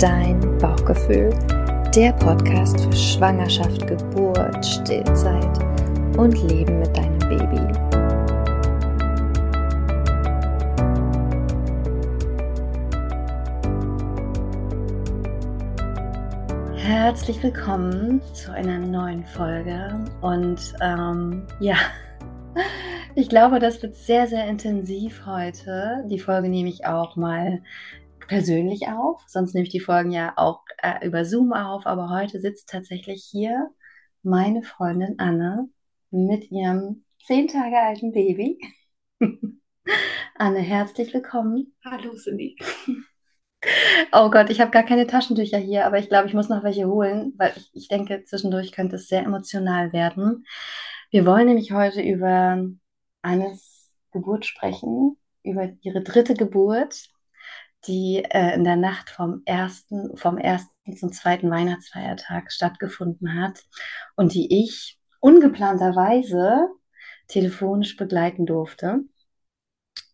dein Bauchgefühl. Der Podcast für Schwangerschaft, Geburt, Stillzeit und Leben mit deinem Baby. Herzlich willkommen zu einer neuen Folge und ähm, ja, ich glaube, das wird sehr, sehr intensiv heute. Die Folge nehme ich auch mal persönlich auf. Sonst nehme ich die Folgen ja auch äh, über Zoom auf. Aber heute sitzt tatsächlich hier meine Freundin Anne mit ihrem zehn Tage alten Baby. Anne, herzlich willkommen. Hallo, Cindy. Oh Gott, ich habe gar keine Taschentücher hier, aber ich glaube, ich muss noch welche holen, weil ich, ich denke, zwischendurch könnte es sehr emotional werden. Wir wollen nämlich heute über Annes Geburt sprechen, über ihre dritte Geburt die äh, in der Nacht vom ersten, vom ersten zum zweiten Weihnachtsfeiertag stattgefunden hat und die ich ungeplanterweise telefonisch begleiten durfte.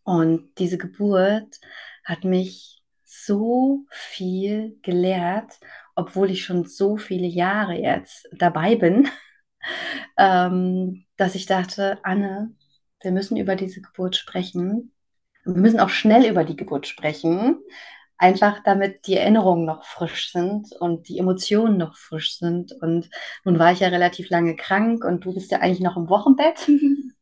Und diese Geburt hat mich so viel gelehrt, obwohl ich schon so viele Jahre jetzt dabei bin, ähm, dass ich dachte, Anne, wir müssen über diese Geburt sprechen, wir müssen auch schnell über die Geburt sprechen, einfach damit die Erinnerungen noch frisch sind und die Emotionen noch frisch sind. Und nun war ich ja relativ lange krank und du bist ja eigentlich noch im Wochenbett.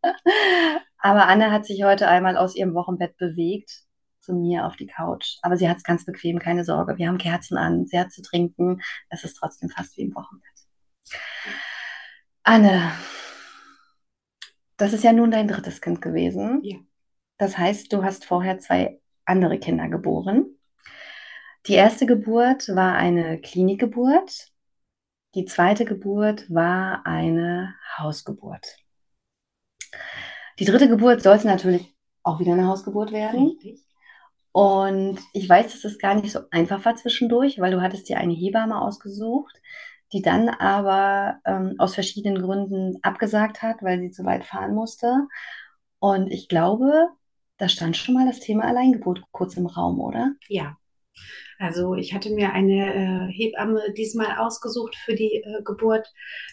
Aber Anne hat sich heute einmal aus ihrem Wochenbett bewegt zu mir auf die Couch. Aber sie hat es ganz bequem, keine Sorge. Wir haben Kerzen an, sie hat zu trinken. Es ist trotzdem fast wie im Wochenbett. Anne, das ist ja nun dein drittes Kind gewesen. Ja. Das heißt, du hast vorher zwei andere Kinder geboren. Die erste Geburt war eine Klinikgeburt. Die zweite Geburt war eine Hausgeburt. Die dritte Geburt sollte natürlich auch wieder eine Hausgeburt werden. Richtig. Und ich weiß, dass es gar nicht so einfach war zwischendurch, weil du hattest dir eine Hebamme ausgesucht, die dann aber ähm, aus verschiedenen Gründen abgesagt hat, weil sie zu weit fahren musste. Und ich glaube, da stand schon mal das Thema Alleingeburt kurz im Raum, oder? Ja. Also ich hatte mir eine äh, Hebamme diesmal ausgesucht für die äh, Geburt,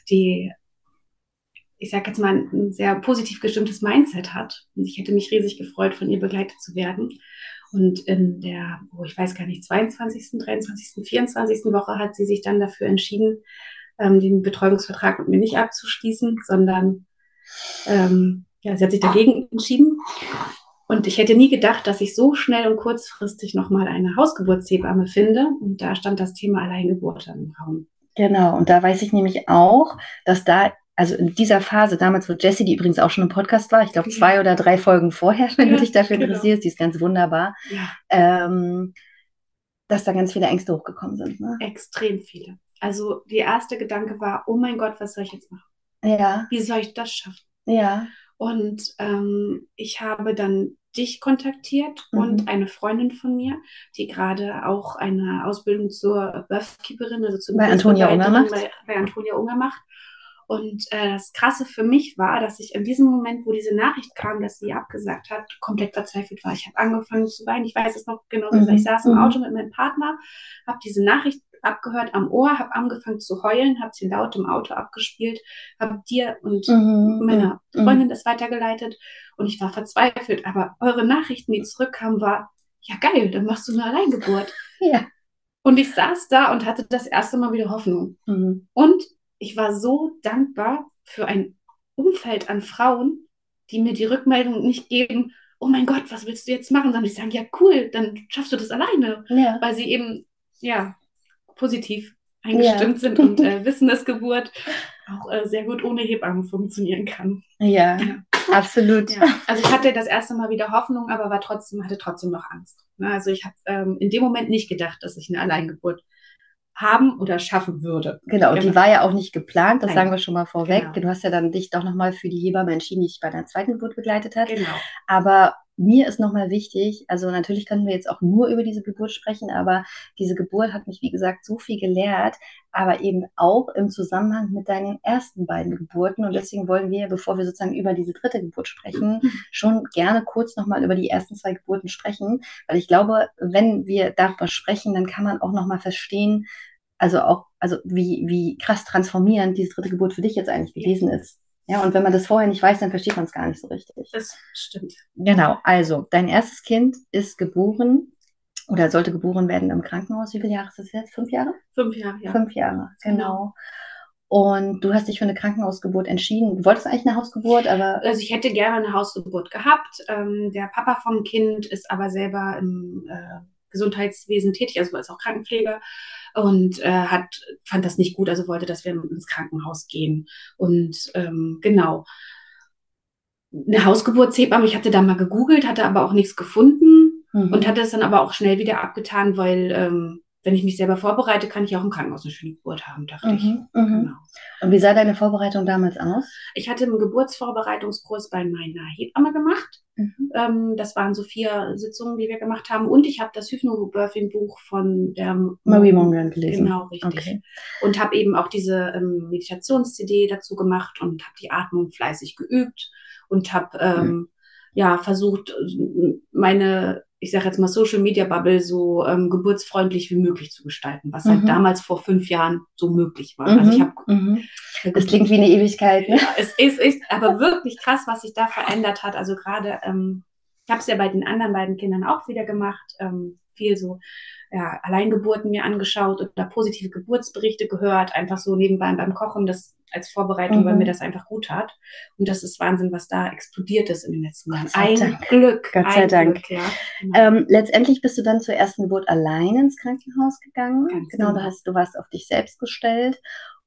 die, ich sage jetzt mal, ein sehr positiv gestimmtes Mindset hat. Und ich hätte mich riesig gefreut, von ihr begleitet zu werden. Und in der, oh, ich weiß gar nicht, 22., 23., 24. Woche hat sie sich dann dafür entschieden, ähm, den Betreuungsvertrag mit mir nicht abzuschließen, sondern ähm, ja, sie hat sich dagegen entschieden und ich hätte nie gedacht, dass ich so schnell und kurzfristig nochmal eine Hausgeburtshebamme finde. Und da stand das Thema Alleingeburt im Raum. Genau, und da weiß ich nämlich auch, dass da, also in dieser Phase, damals, wo Jessie, die übrigens auch schon im Podcast war, ich glaube zwei oder drei Folgen vorher, wenn ja, du dich dafür genau. interessierst, die ist ganz wunderbar, ja. ähm, dass da ganz viele Ängste hochgekommen sind. Ne? Extrem viele. Also der erste Gedanke war, oh mein Gott, was soll ich jetzt machen? Ja. Wie soll ich das schaffen? Ja. Und ähm, ich habe dann dich kontaktiert mhm. und eine Freundin von mir, die gerade auch eine Ausbildung zur Birthkeeperin, also zur bei Antonia Unger macht. Bei, bei Antonia Unger macht. Und äh, das Krasse für mich war, dass ich in diesem Moment, wo diese Nachricht kam, dass sie abgesagt hat, komplett verzweifelt war. Ich habe angefangen zu weinen. Ich weiß es noch genau. Mhm. Ich saß im mhm. Auto mit meinem Partner, habe diese Nachricht abgehört am Ohr, habe angefangen zu heulen, habe sie laut im Auto abgespielt, habe dir und mhm. meiner mhm. Freundin das weitergeleitet und ich war verzweifelt. Aber eure Nachrichten, die zurückkamen, war, ja geil, dann machst du eine Alleingeburt. ja. Und ich saß da und hatte das erste Mal wieder Hoffnung. Mhm. Und ich war so dankbar für ein Umfeld an Frauen, die mir die Rückmeldung nicht geben, oh mein Gott, was willst du jetzt machen? Sondern die sagen, ja cool, dann schaffst du das alleine. Ja. Weil sie eben, ja, positiv eingestimmt ja. sind und äh, wissen, dass Geburt auch äh, sehr gut ohne Hebammen funktionieren kann. Ja, ja. absolut. Ja. Also ich hatte das erste Mal wieder Hoffnung, aber war trotzdem, hatte trotzdem noch Angst. Ne? Also ich habe ähm, in dem Moment nicht gedacht, dass ich eine Alleingeburt haben oder schaffen würde. Genau, die war ja auch nicht geplant, das Nein. sagen wir schon mal vorweg. Genau. Du hast ja dann dich doch nochmal für die Hebamme entschieden, die dich bei deiner zweiten Geburt begleitet hat. Genau. Aber mir ist nochmal wichtig, also natürlich können wir jetzt auch nur über diese Geburt sprechen, aber diese Geburt hat mich, wie gesagt, so viel gelehrt, aber eben auch im Zusammenhang mit deinen ersten beiden Geburten. Und deswegen wollen wir, bevor wir sozusagen über diese dritte Geburt sprechen, schon gerne kurz nochmal über die ersten zwei Geburten sprechen, weil ich glaube, wenn wir darüber sprechen, dann kann man auch nochmal verstehen, also auch, also wie, wie krass transformierend diese dritte Geburt für dich jetzt eigentlich gewesen ist. Ja, und wenn man das vorher nicht weiß, dann versteht man es gar nicht so richtig. Das stimmt. Genau, also dein erstes Kind ist geboren oder sollte geboren werden im Krankenhaus. Wie viele Jahre ist das jetzt? Fünf Jahre? Fünf Jahre, ja. Fünf Jahre, genau. Und du hast dich für eine Krankenhausgeburt entschieden. Du wolltest eigentlich eine Hausgeburt, aber. Also ich hätte gerne eine Hausgeburt gehabt. Ähm, der Papa vom Kind ist aber selber im äh, Gesundheitswesen tätig, also ist auch Krankenpfleger und äh, hat, fand das nicht gut, also wollte, dass wir ins Krankenhaus gehen. Und ähm, genau. Eine Hausgeburtshebamme, ich hatte da mal gegoogelt, hatte aber auch nichts gefunden mhm. und hatte es dann aber auch schnell wieder abgetan, weil ähm, wenn ich mich selber vorbereite, kann ich auch im Krankenhaus eine schöne Geburt haben, dachte mhm, ich. Mhm. Genau. Und wie sah deine Vorbereitung damals aus? Ich hatte einen Geburtsvorbereitungskurs bei meiner Hebamme gemacht. Mhm. Ähm, das waren so vier Sitzungen, die wir gemacht haben. Und ich habe das Hypnobirthing-Buch von der Marie Mongan gelesen. Genau, richtig. Okay. Und habe eben auch diese ähm, Meditations-CD dazu gemacht und habe die Atmung fleißig geübt und habe ähm, mhm. ja versucht, meine ich sage jetzt mal Social Media Bubble so ähm, geburtsfreundlich wie möglich zu gestalten, was halt mhm. halt damals vor fünf Jahren so möglich war. Mhm. Also ich habe mhm. das klingt wie eine Ewigkeit. Ne? Ja, es ist, ist aber wirklich krass, was sich da verändert hat. Also gerade, ähm, ich habe es ja bei den anderen beiden Kindern auch wieder gemacht, ähm, viel so ja, Alleingeburten mir angeschaut oder positive Geburtsberichte gehört, einfach so nebenbei beim Kochen, das als Vorbereitung, mhm. weil mir das einfach gut hat. Und das ist Wahnsinn, was da explodiert ist in den letzten Jahren. Ein Dank. Glück. Gott sei Dank. Glück, ja. Genau. Ähm, letztendlich bist du dann zur ersten Geburt allein ins Krankenhaus gegangen. Ganz genau, genau. Du, hast, du warst auf dich selbst gestellt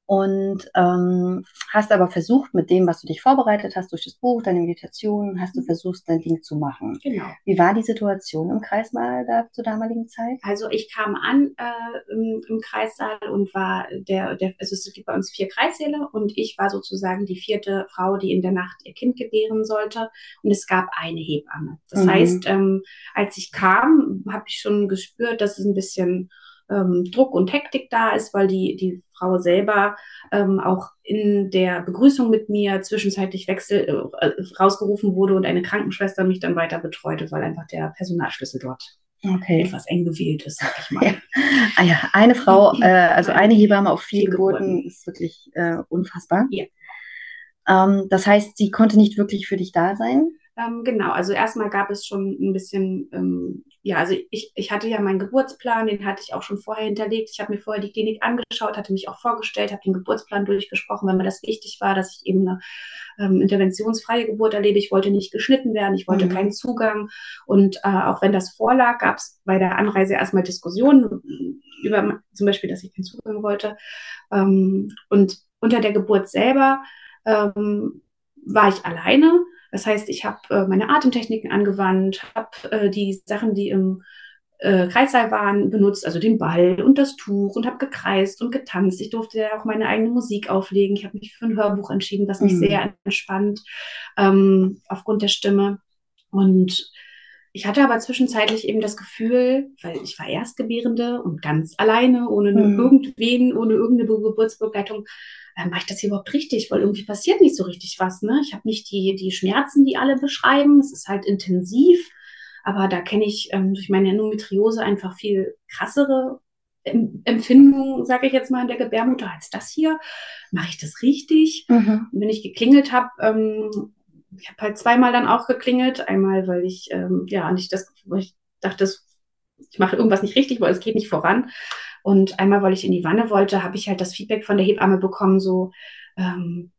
und ähm, hast aber versucht, mit dem, was du dich vorbereitet hast, durch das Buch, deine Meditation, hast du mhm. versucht, dein Ding zu machen. Genau. Wie war die Situation im Kreissaal da zur damaligen Zeit? Also ich kam an äh, im, im, Kreissaal und war der, der, also es gibt bei uns vier Kreissäle und ich war sozusagen die vierte Frau, die in der Nacht ihr Kind gebären sollte. Und es gab eine Hebamme. Das mhm. heißt, ähm, als ich kam, habe ich schon gespürt, dass es ein bisschen ähm, Druck und Hektik da ist, weil die, die Frau selber ähm, auch in der Begrüßung mit mir zwischenzeitlich wechsel, äh, rausgerufen wurde und eine Krankenschwester mich dann weiter betreute, weil einfach der Personalschlüssel dort okay. etwas eng gewählt ist, sag ich mal. Ja. Ah ja, eine Frau, äh, also eine Hebamme auf vier, Geburten, ist wirklich äh, unfassbar. Ja. Ähm, das heißt, sie konnte nicht wirklich für dich da sein? Ähm, genau, also erstmal gab es schon ein bisschen, ähm, ja, also ich, ich hatte ja meinen Geburtsplan, den hatte ich auch schon vorher hinterlegt. Ich habe mir vorher die Klinik angeschaut, hatte mich auch vorgestellt, habe den Geburtsplan durchgesprochen, weil mir das wichtig war, dass ich eben eine ähm, interventionsfreie Geburt erlebe. Ich wollte nicht geschnitten werden, ich wollte mhm. keinen Zugang. Und äh, auch wenn das vorlag, gab es bei der Anreise erstmal Diskussionen über zum Beispiel, dass ich keinen Zugang wollte. Ähm, und unter der Geburt selber ähm, war ich alleine das heißt, ich habe äh, meine Atemtechniken angewandt, habe äh, die Sachen, die im äh, Kreissaal waren, benutzt, also den Ball und das Tuch und habe gekreist und getanzt. Ich durfte ja auch meine eigene Musik auflegen. Ich habe mich für ein Hörbuch entschieden, was mich mhm. sehr entspannt ähm, aufgrund der Stimme. Und ich hatte aber zwischenzeitlich eben das Gefühl, weil ich war Erstgebärende und ganz alleine, ohne mhm. irgendwen, ohne irgendeine Geburtsbegleitung, äh, mache ich das hier überhaupt richtig? Weil irgendwie passiert nicht so richtig was. Ne? Ich habe nicht die, die Schmerzen, die alle beschreiben. Es ist halt intensiv. Aber da kenne ich ähm, durch meine Endometriose einfach viel krassere Empfindungen, sage ich jetzt mal, in der Gebärmutter als das hier. Mache ich das richtig? Mhm. Wenn ich geklingelt habe, ähm, ich habe halt zweimal dann auch geklingelt. Einmal, weil ich ähm, ja nicht das, weil ich dachte, ich mache irgendwas nicht richtig, weil es geht nicht voran. Und einmal, weil ich in die Wanne wollte, habe ich halt das Feedback von der Hebamme bekommen, so, ähm,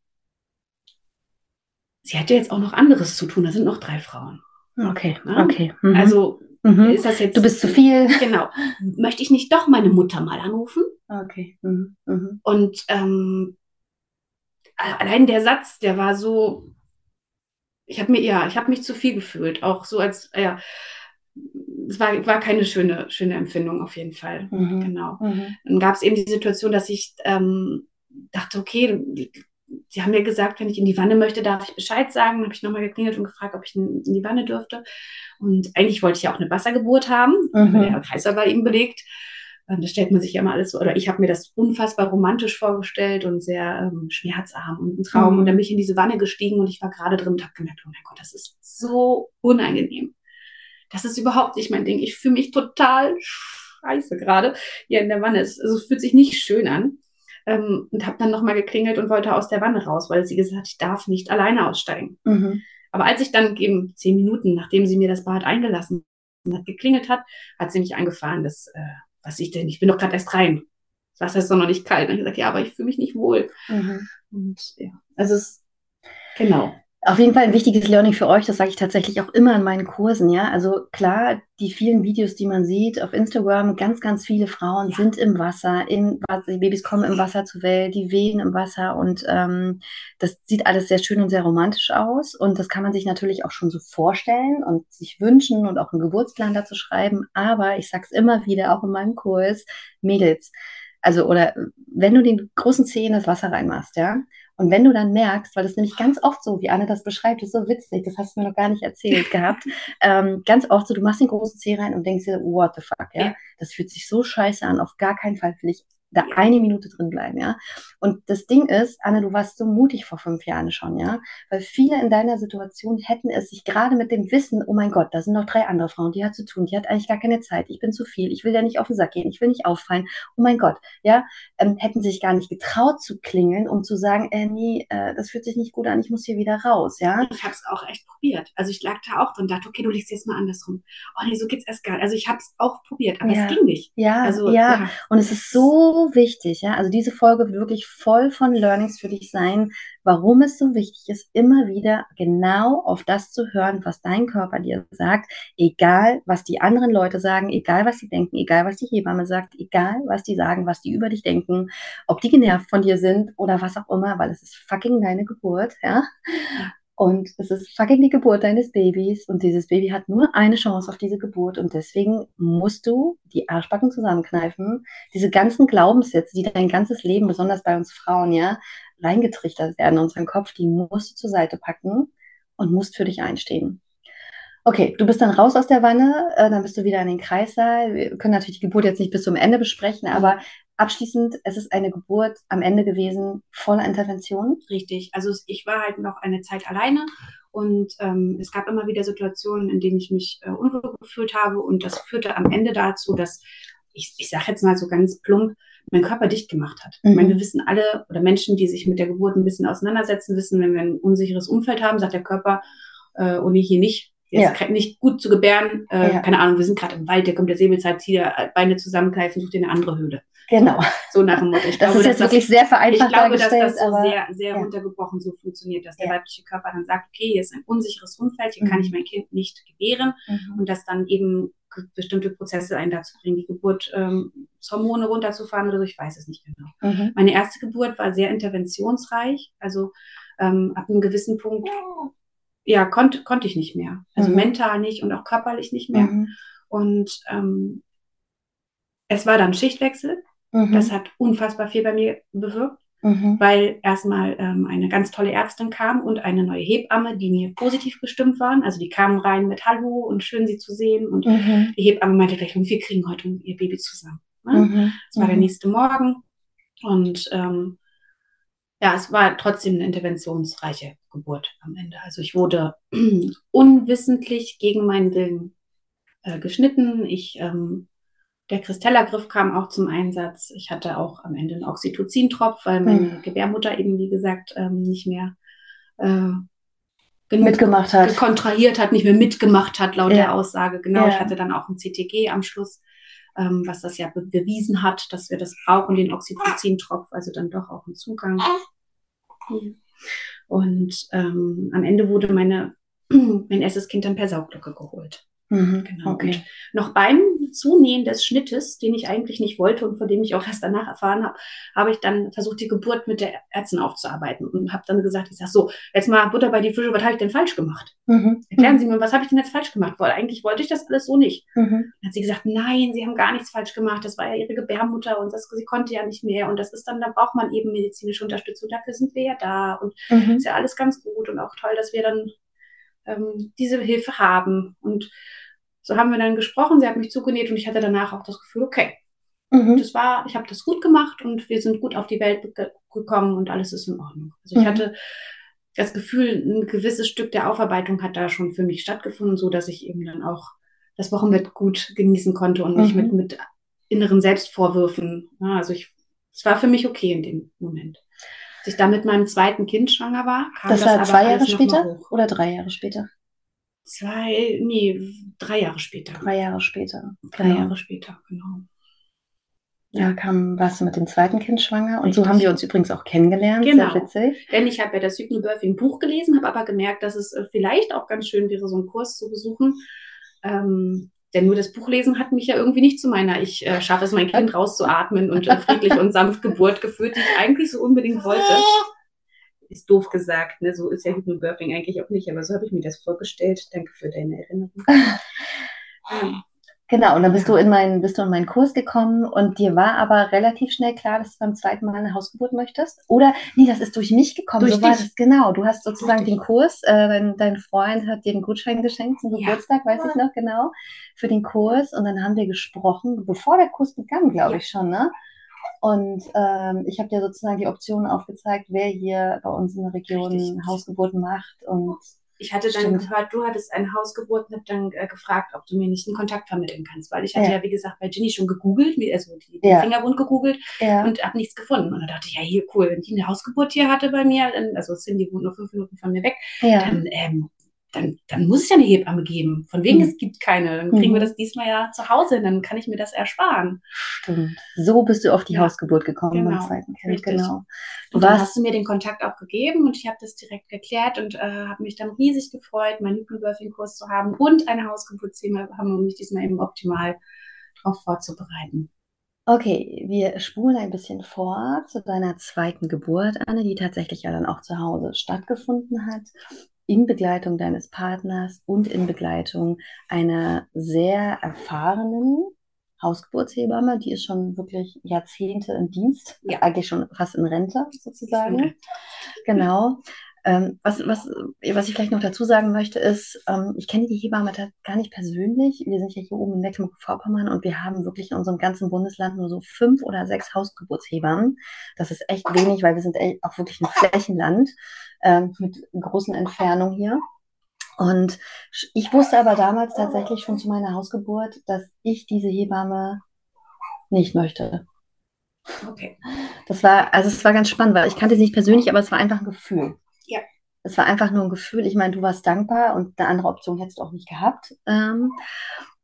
sie hätte jetzt auch noch anderes zu tun, da sind noch drei Frauen. Okay, ja? okay. Mhm. Also mhm. ist das jetzt. Du bist zu viel. Genau. Möchte ich nicht doch meine Mutter mal anrufen? Okay. Mhm. mhm. Und ähm, allein der Satz, der war so, ich habe mir, ja, ich habe mich zu viel gefühlt, auch so als, ja, es war, war keine schöne, schöne Empfindung auf jeden Fall. Mhm. Genau. Mhm. Dann gab es eben die Situation, dass ich ähm, dachte, okay, sie haben mir gesagt, wenn ich in die Wanne möchte, darf ich Bescheid sagen. Dann habe ich nochmal geklingelt und gefragt, ob ich in, in, die Wanne dürfte. Und eigentlich wollte ich ja auch eine Wassergeburt haben, mhm. weil der Kreislauf war eben belegt. Ähm, da stellt man sich ja immer alles so, oder ich habe mir das unfassbar romantisch vorgestellt und sehr ähm, schmerzarm und ein Traum. Mhm. Und dann bin ich in diese Wanne gestiegen und ich war gerade drin und habe gemerkt, oh mein Gott, das ist so unangenehm. Das ist überhaupt nicht mein Ding. Ich fühle mich total scheiße gerade hier in der Wanne. Es, also, es fühlt sich nicht schön an. Ähm, und habe dann nochmal geklingelt und wollte aus der Wanne raus, weil sie gesagt hat, ich darf nicht alleine aussteigen. Mhm. Aber als ich dann eben zehn Minuten, nachdem sie mir das Bad eingelassen hat, geklingelt hat, hat sie mich angefahren, dass, äh, was ich denn, ich bin doch gerade erst rein. Das Wasser ist doch noch nicht kalt. Und ich gesagt, ja, aber ich fühle mich nicht wohl. Mhm. Und ja, also es, genau. Auf jeden Fall ein wichtiges Learning für euch, das sage ich tatsächlich auch immer in meinen Kursen, ja. Also klar, die vielen Videos, die man sieht auf Instagram, ganz, ganz viele Frauen ja. sind im Wasser, in, die Babys kommen im Wasser zur Welt, die wehen im Wasser und ähm, das sieht alles sehr schön und sehr romantisch aus und das kann man sich natürlich auch schon so vorstellen und sich wünschen und auch einen Geburtsplan dazu schreiben, aber ich sage es immer wieder, auch in meinem Kurs, Mädels, also oder wenn du den großen Zeh in das Wasser reinmachst, ja, und wenn du dann merkst, weil das nämlich ganz oft so, wie Anne das beschreibt, ist so witzig, das hast du mir noch gar nicht erzählt gehabt, ähm, ganz oft so, du machst den großen Zeh rein und denkst dir, what the fuck, ja? Das fühlt sich so scheiße an, auf gar keinen Fall will ich da eine Minute drin bleiben, ja. Und das Ding ist, Anne, du warst so mutig vor fünf Jahren schon, ja, weil viele in deiner Situation hätten es sich gerade mit dem Wissen, oh mein Gott, da sind noch drei andere Frauen, die hat zu tun, die hat eigentlich gar keine Zeit, ich bin zu viel, ich will ja nicht auf den Sack gehen, ich will nicht auffallen, oh mein Gott, ja, ähm, hätten sich gar nicht getraut zu klingeln, um zu sagen, äh, nee, äh, das fühlt sich nicht gut an, ich muss hier wieder raus, ja. Ich habe es auch echt probiert. Also ich lag da auch drin und dachte, okay, du legst jetzt mal andersrum. Oh nee, so geht's erst gar nicht. Also ich habe es auch probiert, aber ja. es ging nicht. Ja, also, ja. ja. Und es ist so wichtig, ja. Also diese Folge wird wirklich voll von Learnings für dich sein, warum es so wichtig ist, immer wieder genau auf das zu hören, was dein Körper dir sagt, egal was die anderen Leute sagen, egal was sie denken, egal was die Hebamme sagt, egal was die sagen, was die über dich denken, ob die genervt von dir sind oder was auch immer, weil es ist fucking deine Geburt, ja. Und es ist fucking die Geburt deines Babys und dieses Baby hat nur eine Chance auf diese Geburt und deswegen musst du die Arschbacken zusammenkneifen, diese ganzen Glaubenssätze, die dein ganzes Leben, besonders bei uns Frauen, ja, reingetrichtert werden in unseren Kopf, die musst du zur Seite packen und musst für dich einstehen. Okay, du bist dann raus aus der Wanne, äh, dann bist du wieder in den Kreissaal. Wir können natürlich die Geburt jetzt nicht bis zum Ende besprechen, aber abschließend, es ist eine Geburt am Ende gewesen, voller Intervention. Richtig. Also ich war halt noch eine Zeit alleine und ähm, es gab immer wieder Situationen, in denen ich mich äh, unwohl gefühlt habe und das führte am Ende dazu, dass ich, ich sage jetzt mal so ganz plump, mein Körper dicht gemacht hat. Mhm. Ich meine, wir wissen alle, oder Menschen, die sich mit der Geburt ein bisschen auseinandersetzen, wissen, wenn wir ein unsicheres Umfeld haben, sagt der Körper, äh, oh nee, hier nicht, Jetzt ja. nicht gut zu gebären. Äh, ja. Keine Ahnung, wir sind gerade im Wald, der kommt der Säbelzeit, zieht Beine zusammenkneifen, sucht dir eine andere Höhle. Genau. So nach dem Motto. Ich das glaube, ist jetzt wirklich sehr vereinfacht Ich glaube, dass das so sehr, sehr ja. runtergebrochen so funktioniert, dass der weibliche Körper dann sagt, okay, hier ist ein unsicheres Umfeld, hier mhm. kann ich mein Kind nicht gebären mhm. und dass dann eben bestimmte Prozesse einen dazu bringen, die Geburt, ähm, Hormone runterzufahren oder so, ich weiß es nicht genau. Mhm. Meine erste Geburt war sehr interventionsreich, also ähm, ab einem gewissen Punkt ja, konnte, konnte ich nicht mehr. Also mhm. mental nicht und auch körperlich nicht mehr. Mhm. Und ähm, es war dann Schichtwechsel. Mhm. Das hat unfassbar viel bei mir bewirkt, mhm. weil erstmal ähm, eine ganz tolle Ärztin kam und eine neue Hebamme, die mir positiv gestimmt waren. Also die kamen rein mit Hallo und schön sie zu sehen. Und mhm. die Hebamme meinte gleich, wir kriegen heute ihr Baby zusammen. Ne? Mhm. War der nächste Morgen. Und ähm, ja, es war trotzdem eine interventionsreiche Geburt am Ende. Also ich wurde unwissentlich gegen meinen Willen äh, geschnitten. Ich, ähm, der Kristellergriff kam auch zum Einsatz. Ich hatte auch am Ende einen Oxytocin-Tropf, weil meine mhm. Gebärmutter eben, wie gesagt, ähm, nicht mehr äh, mitgemacht hat. kontrahiert hat, nicht mehr mitgemacht hat, laut ja. der Aussage. Genau, ja. ich hatte dann auch ein CTG am Schluss, ähm, was das ja be bewiesen hat, dass wir das brauchen, den Oxytocin-Tropf, also dann doch auch einen Zugang. Und ähm, am Ende wurde meine, mein erstes Kind dann per Sauglocke geholt. Mhm, genau. Okay. Und noch beim Zunähen des Schnittes, den ich eigentlich nicht wollte und von dem ich auch erst danach erfahren habe, habe ich dann versucht, die Geburt mit der Ärztin aufzuarbeiten und habe dann gesagt, ich sage so, jetzt mal Butter bei die Fische, was habe ich denn falsch gemacht? Mhm. Erklären Sie mir, was habe ich denn jetzt falsch gemacht? Weil eigentlich wollte ich das alles so nicht. Mhm. Dann hat sie gesagt, nein, Sie haben gar nichts falsch gemacht. Das war ja Ihre Gebärmutter und das, sie konnte ja nicht mehr und das ist dann, da braucht man eben medizinische Unterstützung. Dafür sind wir ja da und mhm. ist ja alles ganz gut und auch toll, dass wir dann ähm, diese Hilfe haben. Und so haben wir dann gesprochen, sie hat mich zugenäht und ich hatte danach auch das Gefühl, okay, mhm. das war, ich habe das gut gemacht und wir sind gut auf die Welt ge gekommen und alles ist in Ordnung. Also ich mhm. hatte das Gefühl, ein gewisses Stück der Aufarbeitung hat da schon für mich stattgefunden, so dass ich eben dann auch das Wochenbett gut genießen konnte und nicht mhm. mit, mit inneren Selbstvorwürfen. Ja, also ich, es war für mich okay in dem Moment. Ich dann mit meinem zweiten Kind schwanger war, kam das, das war zwei Jahre später oder drei Jahre später? Zwei, nee, drei Jahre später. Drei Jahre später. Drei genau. Jahre später, genau. Ja, kam, warst du mit dem zweiten Kind schwanger und Richtig. so haben wir uns übrigens auch kennengelernt. Genau. Sehr witzig. Denn ich habe ja das Hypnobirthing Buch gelesen, habe aber gemerkt, dass es äh, vielleicht auch ganz schön wäre, so einen Kurs zu besuchen. Ähm, denn nur das Buchlesen hat mich ja irgendwie nicht zu meiner, ich äh, schaffe es, mein Kind rauszuatmen und äh, friedlich und sanft Geburt geführt, die ich eigentlich so unbedingt wollte. Ist doof gesagt, ne? so ist ja Hypnobirthing eigentlich auch nicht, aber so habe ich mir das vorgestellt. Danke für deine Erinnerung. ähm, Genau, und dann bist du in meinen, bist du in meinen Kurs gekommen und dir war aber relativ schnell klar, dass du beim zweiten Mal eine Hausgeburt möchtest? Oder nee, das ist durch mich gekommen. Durch so dich. war das genau. Du hast sozusagen den Kurs, äh, dein, dein Freund hat dir einen Gutschein geschenkt zum ja. Geburtstag, weiß ich noch genau, für den Kurs. Und dann haben wir gesprochen, bevor der Kurs begann, glaube ja. ich schon, ne? Und ähm, ich habe dir sozusagen die Optionen aufgezeigt, wer hier bei uns in der Region Richtig. Hausgeburten macht und ich hatte dann Stimmt. gehört, du hattest eine Hausgeburt und habe dann äh, gefragt, ob du mir nicht einen Kontakt vermitteln kannst, weil ich hatte ja, ja wie gesagt, bei Ginny schon gegoogelt, also die, ja. Fingerwund gegoogelt ja. und habe nichts gefunden. Und dann dachte ich, ja, hier, cool, wenn die eine Hausgeburt hier hatte bei mir, dann, also Cindy wohnt nur fünf Minuten von mir weg, dann ähm, dann, dann muss es ja eine Hebamme geben. Von wegen, mhm. es gibt keine. Dann kriegen mhm. wir das diesmal ja zu Hause, dann kann ich mir das ersparen. Stimmt. So bist du auf die ja. Hausgeburt gekommen genau. beim zweiten Kind. Genau. Und dann hast du mir den Kontakt auch gegeben und ich habe das direkt geklärt und äh, habe mich dann riesig gefreut, meinen Hypnobirthing-Kurs zu haben und eine Hausgeburt zu haben, um mich diesmal eben optimal darauf vorzubereiten. Okay, wir spulen ein bisschen vor zu deiner zweiten Geburt, Anne, die tatsächlich ja dann auch zu Hause stattgefunden hat in Begleitung deines Partners und in Begleitung einer sehr erfahrenen Hausgeburtshebamme, die ist schon wirklich Jahrzehnte im Dienst, ja. eigentlich schon fast in Rente sozusagen. Genau. Ähm, was, was, was ich vielleicht noch dazu sagen möchte, ist, ähm, ich kenne die Hebamme gar nicht persönlich. Wir sind ja hier oben in Mecklenburg-Vorpommern und wir haben wirklich in unserem ganzen Bundesland nur so fünf oder sechs Hausgeburtshebammen. Das ist echt wenig, weil wir sind auch wirklich ein Flächenland ähm, mit großen Entfernungen hier. Und ich wusste aber damals tatsächlich schon zu meiner Hausgeburt, dass ich diese Hebamme nicht möchte. Okay. Das war, also es war ganz spannend, weil ich kannte sie nicht persönlich, aber es war einfach ein Gefühl. Ja. Es war einfach nur ein Gefühl. Ich meine, du warst dankbar und eine andere Option hättest du auch nicht gehabt. Ähm,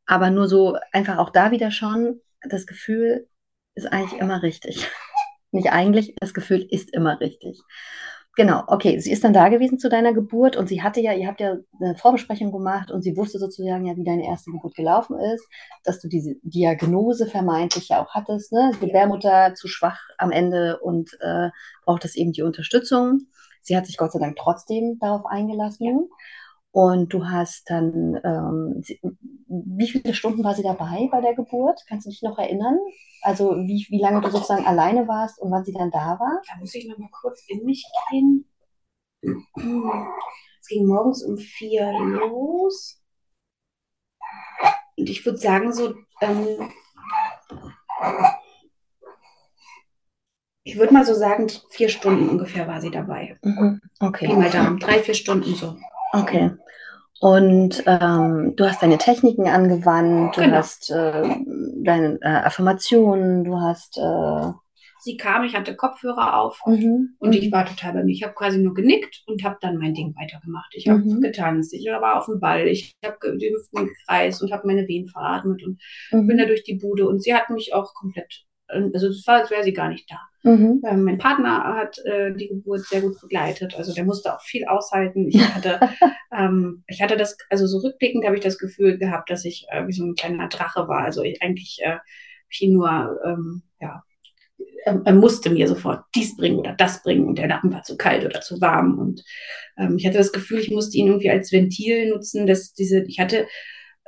aber nur so einfach auch da wieder schon, das Gefühl ist eigentlich immer richtig. nicht eigentlich, das Gefühl ist immer richtig. Genau, okay. Sie ist dann da gewesen zu deiner Geburt und sie hatte ja, ihr habt ja eine Vorbesprechung gemacht und sie wusste sozusagen ja, wie deine erste Geburt gelaufen ist, dass du diese Diagnose vermeintlich ja auch hattest, ne? Gebärmutter zu schwach am Ende und äh, braucht es eben die Unterstützung. Sie hat sich Gott sei Dank trotzdem darauf eingelassen. Ja. Und du hast dann, ähm, wie viele Stunden war sie dabei bei der Geburt? Kannst du dich noch erinnern? Also wie, wie lange du sozusagen alleine warst und wann sie dann da war? Da muss ich noch mal kurz in mich gehen. Es ging morgens um vier los. Und ich würde sagen, so ähm, ich würde mal so sagen, vier Stunden ungefähr war sie dabei. Mhm. Okay. Pi mal Daumen, drei, vier Stunden so. Okay. Und ähm, du hast deine Techniken angewandt, du genau. hast äh, deine äh, Affirmationen, du hast. Äh Sie kam, ich hatte Kopfhörer auf mhm. und ich mhm. war total bei mir. Ich habe quasi nur genickt und habe dann mein Ding weitergemacht. Ich habe mhm. getanzt, ich war auf dem Ball, ich habe die Hüften gekreist und habe meine Wehen veratmet und mhm. bin da durch die Bude. Und sie hat mich auch komplett also es war, als wäre sie gar nicht da. Mhm. Ähm, mein Partner hat äh, die Geburt sehr gut begleitet, also der musste auch viel aushalten. Ich hatte, ähm, ich hatte das, also so rückblickend habe ich das Gefühl gehabt, dass ich äh, wie so ein kleiner Drache war. Also ich eigentlich äh, ich nur, ähm, ja, er, er, musste mir sofort dies bringen oder das bringen und der Lappen war zu kalt oder zu warm und ähm, ich hatte das Gefühl, ich musste ihn irgendwie als Ventil nutzen, dass diese, ich hatte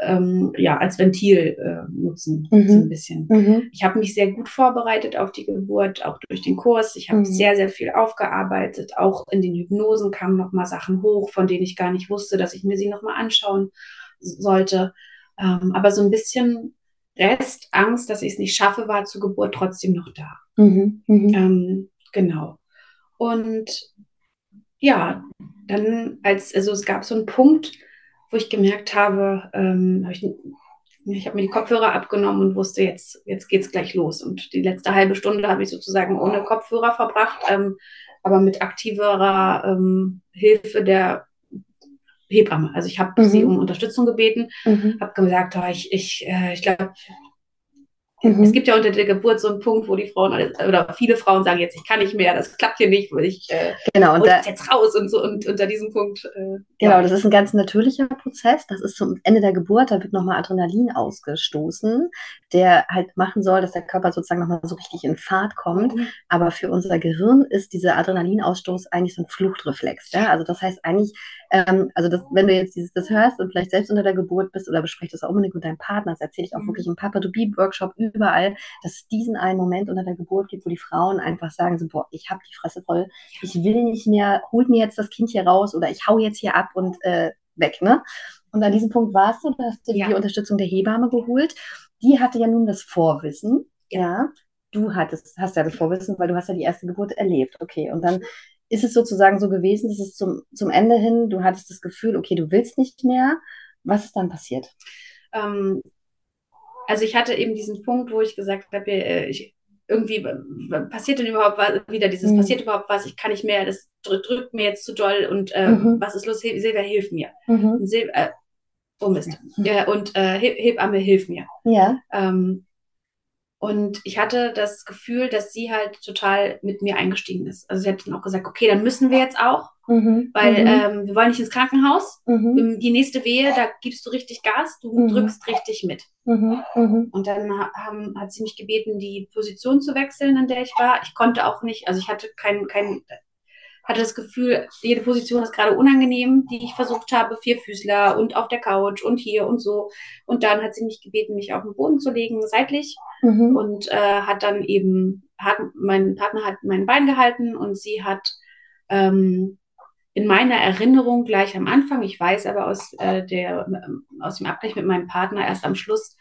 ähm, ja, als Ventil äh, nutzen, mhm. so ein bisschen. Mhm. Ich habe mich sehr gut vorbereitet auf die Geburt, auch durch den Kurs. Ich habe mhm. sehr, sehr viel aufgearbeitet. Auch in den Hypnosen kamen nochmal Sachen hoch, von denen ich gar nicht wusste, dass ich mir sie nochmal anschauen sollte. Ähm, aber so ein bisschen Restangst, dass ich es nicht schaffe, war zur Geburt trotzdem noch da. Mhm. Mhm. Ähm, genau. Und ja, dann als, also es gab so einen Punkt, wo ich gemerkt habe, ähm, hab ich, ich habe mir die Kopfhörer abgenommen und wusste, jetzt, jetzt es gleich los. Und die letzte halbe Stunde habe ich sozusagen ohne Kopfhörer verbracht, ähm, aber mit aktiverer ähm, Hilfe der Hebamme. Also ich habe mhm. sie um Unterstützung gebeten, mhm. habe gesagt, oh, ich, ich, äh, ich glaube, Mhm. Es gibt ja unter der Geburt so einen Punkt, wo die Frauen oder viele Frauen sagen jetzt, ich kann nicht mehr, das klappt hier nicht, ich äh, genau, und da, jetzt raus und so und unter diesem Punkt. Äh, genau, ja. das ist ein ganz natürlicher Prozess. Das ist zum Ende der Geburt, da wird nochmal Adrenalin ausgestoßen, der halt machen soll, dass der Körper sozusagen nochmal so richtig in Fahrt kommt. Mhm. Aber für unser Gehirn ist dieser Adrenalinausstoß eigentlich so ein Fluchtreflex. Ja? Also das heißt eigentlich, ähm, also das, wenn du jetzt dieses das hörst und vielleicht selbst unter der Geburt bist oder besprichst das auch unbedingt mit deinem Partner, das erzähle ich auch mhm. wirklich im Papa to Be Workshop überall, dass es diesen einen Moment unter der Geburt gibt, wo die Frauen einfach sagen so, boah, ich habe die Fresse voll, ich will nicht mehr, holt mir jetzt das Kind hier raus oder ich hau jetzt hier ab und äh, weg, ne? Und an diesem Punkt warst du, du hast dir ja. die Unterstützung der Hebamme geholt. Die hatte ja nun das Vorwissen, ja. Du hattest, hast ja das Vorwissen, weil du hast ja die erste Geburt erlebt. Okay, und dann ist es sozusagen so gewesen, dass es zum, zum Ende hin, du hattest das Gefühl, okay, du willst nicht mehr. Was ist dann passiert? Ähm, also ich hatte eben diesen Punkt, wo ich gesagt habe, äh, ich, irgendwie passiert denn überhaupt was, wieder dieses, mhm. passiert überhaupt was, ich kann nicht mehr, das drückt mir jetzt zu doll und äh, mhm. was ist los, Silvia, hilf mir. Mhm. Sil äh, oh Mist. Ja, und äh, Hebamme, hilf mir. Ja. Ähm, und ich hatte das Gefühl, dass sie halt total mit mir eingestiegen ist. Also sie hat dann auch gesagt, okay, dann müssen wir jetzt auch, mhm, weil mhm. ähm, wir wollen nicht ins Krankenhaus. Mhm. Die nächste Wehe, da gibst du richtig Gas, du mhm. drückst richtig mit. Mhm, mhm. Und dann haben, hat sie mich gebeten, die Position zu wechseln, in der ich war. Ich konnte auch nicht, also ich hatte kein, kein hatte das Gefühl, jede Position ist gerade unangenehm, die ich versucht habe, Vierfüßler und auf der Couch und hier und so. Und dann hat sie mich gebeten, mich auf den Boden zu legen, seitlich. Mhm. Und äh, hat dann eben, hat, mein Partner hat mein Bein gehalten und sie hat ähm, in meiner Erinnerung gleich am Anfang, ich weiß aber aus, äh, der, aus dem Abgleich mit meinem Partner erst am Schluss,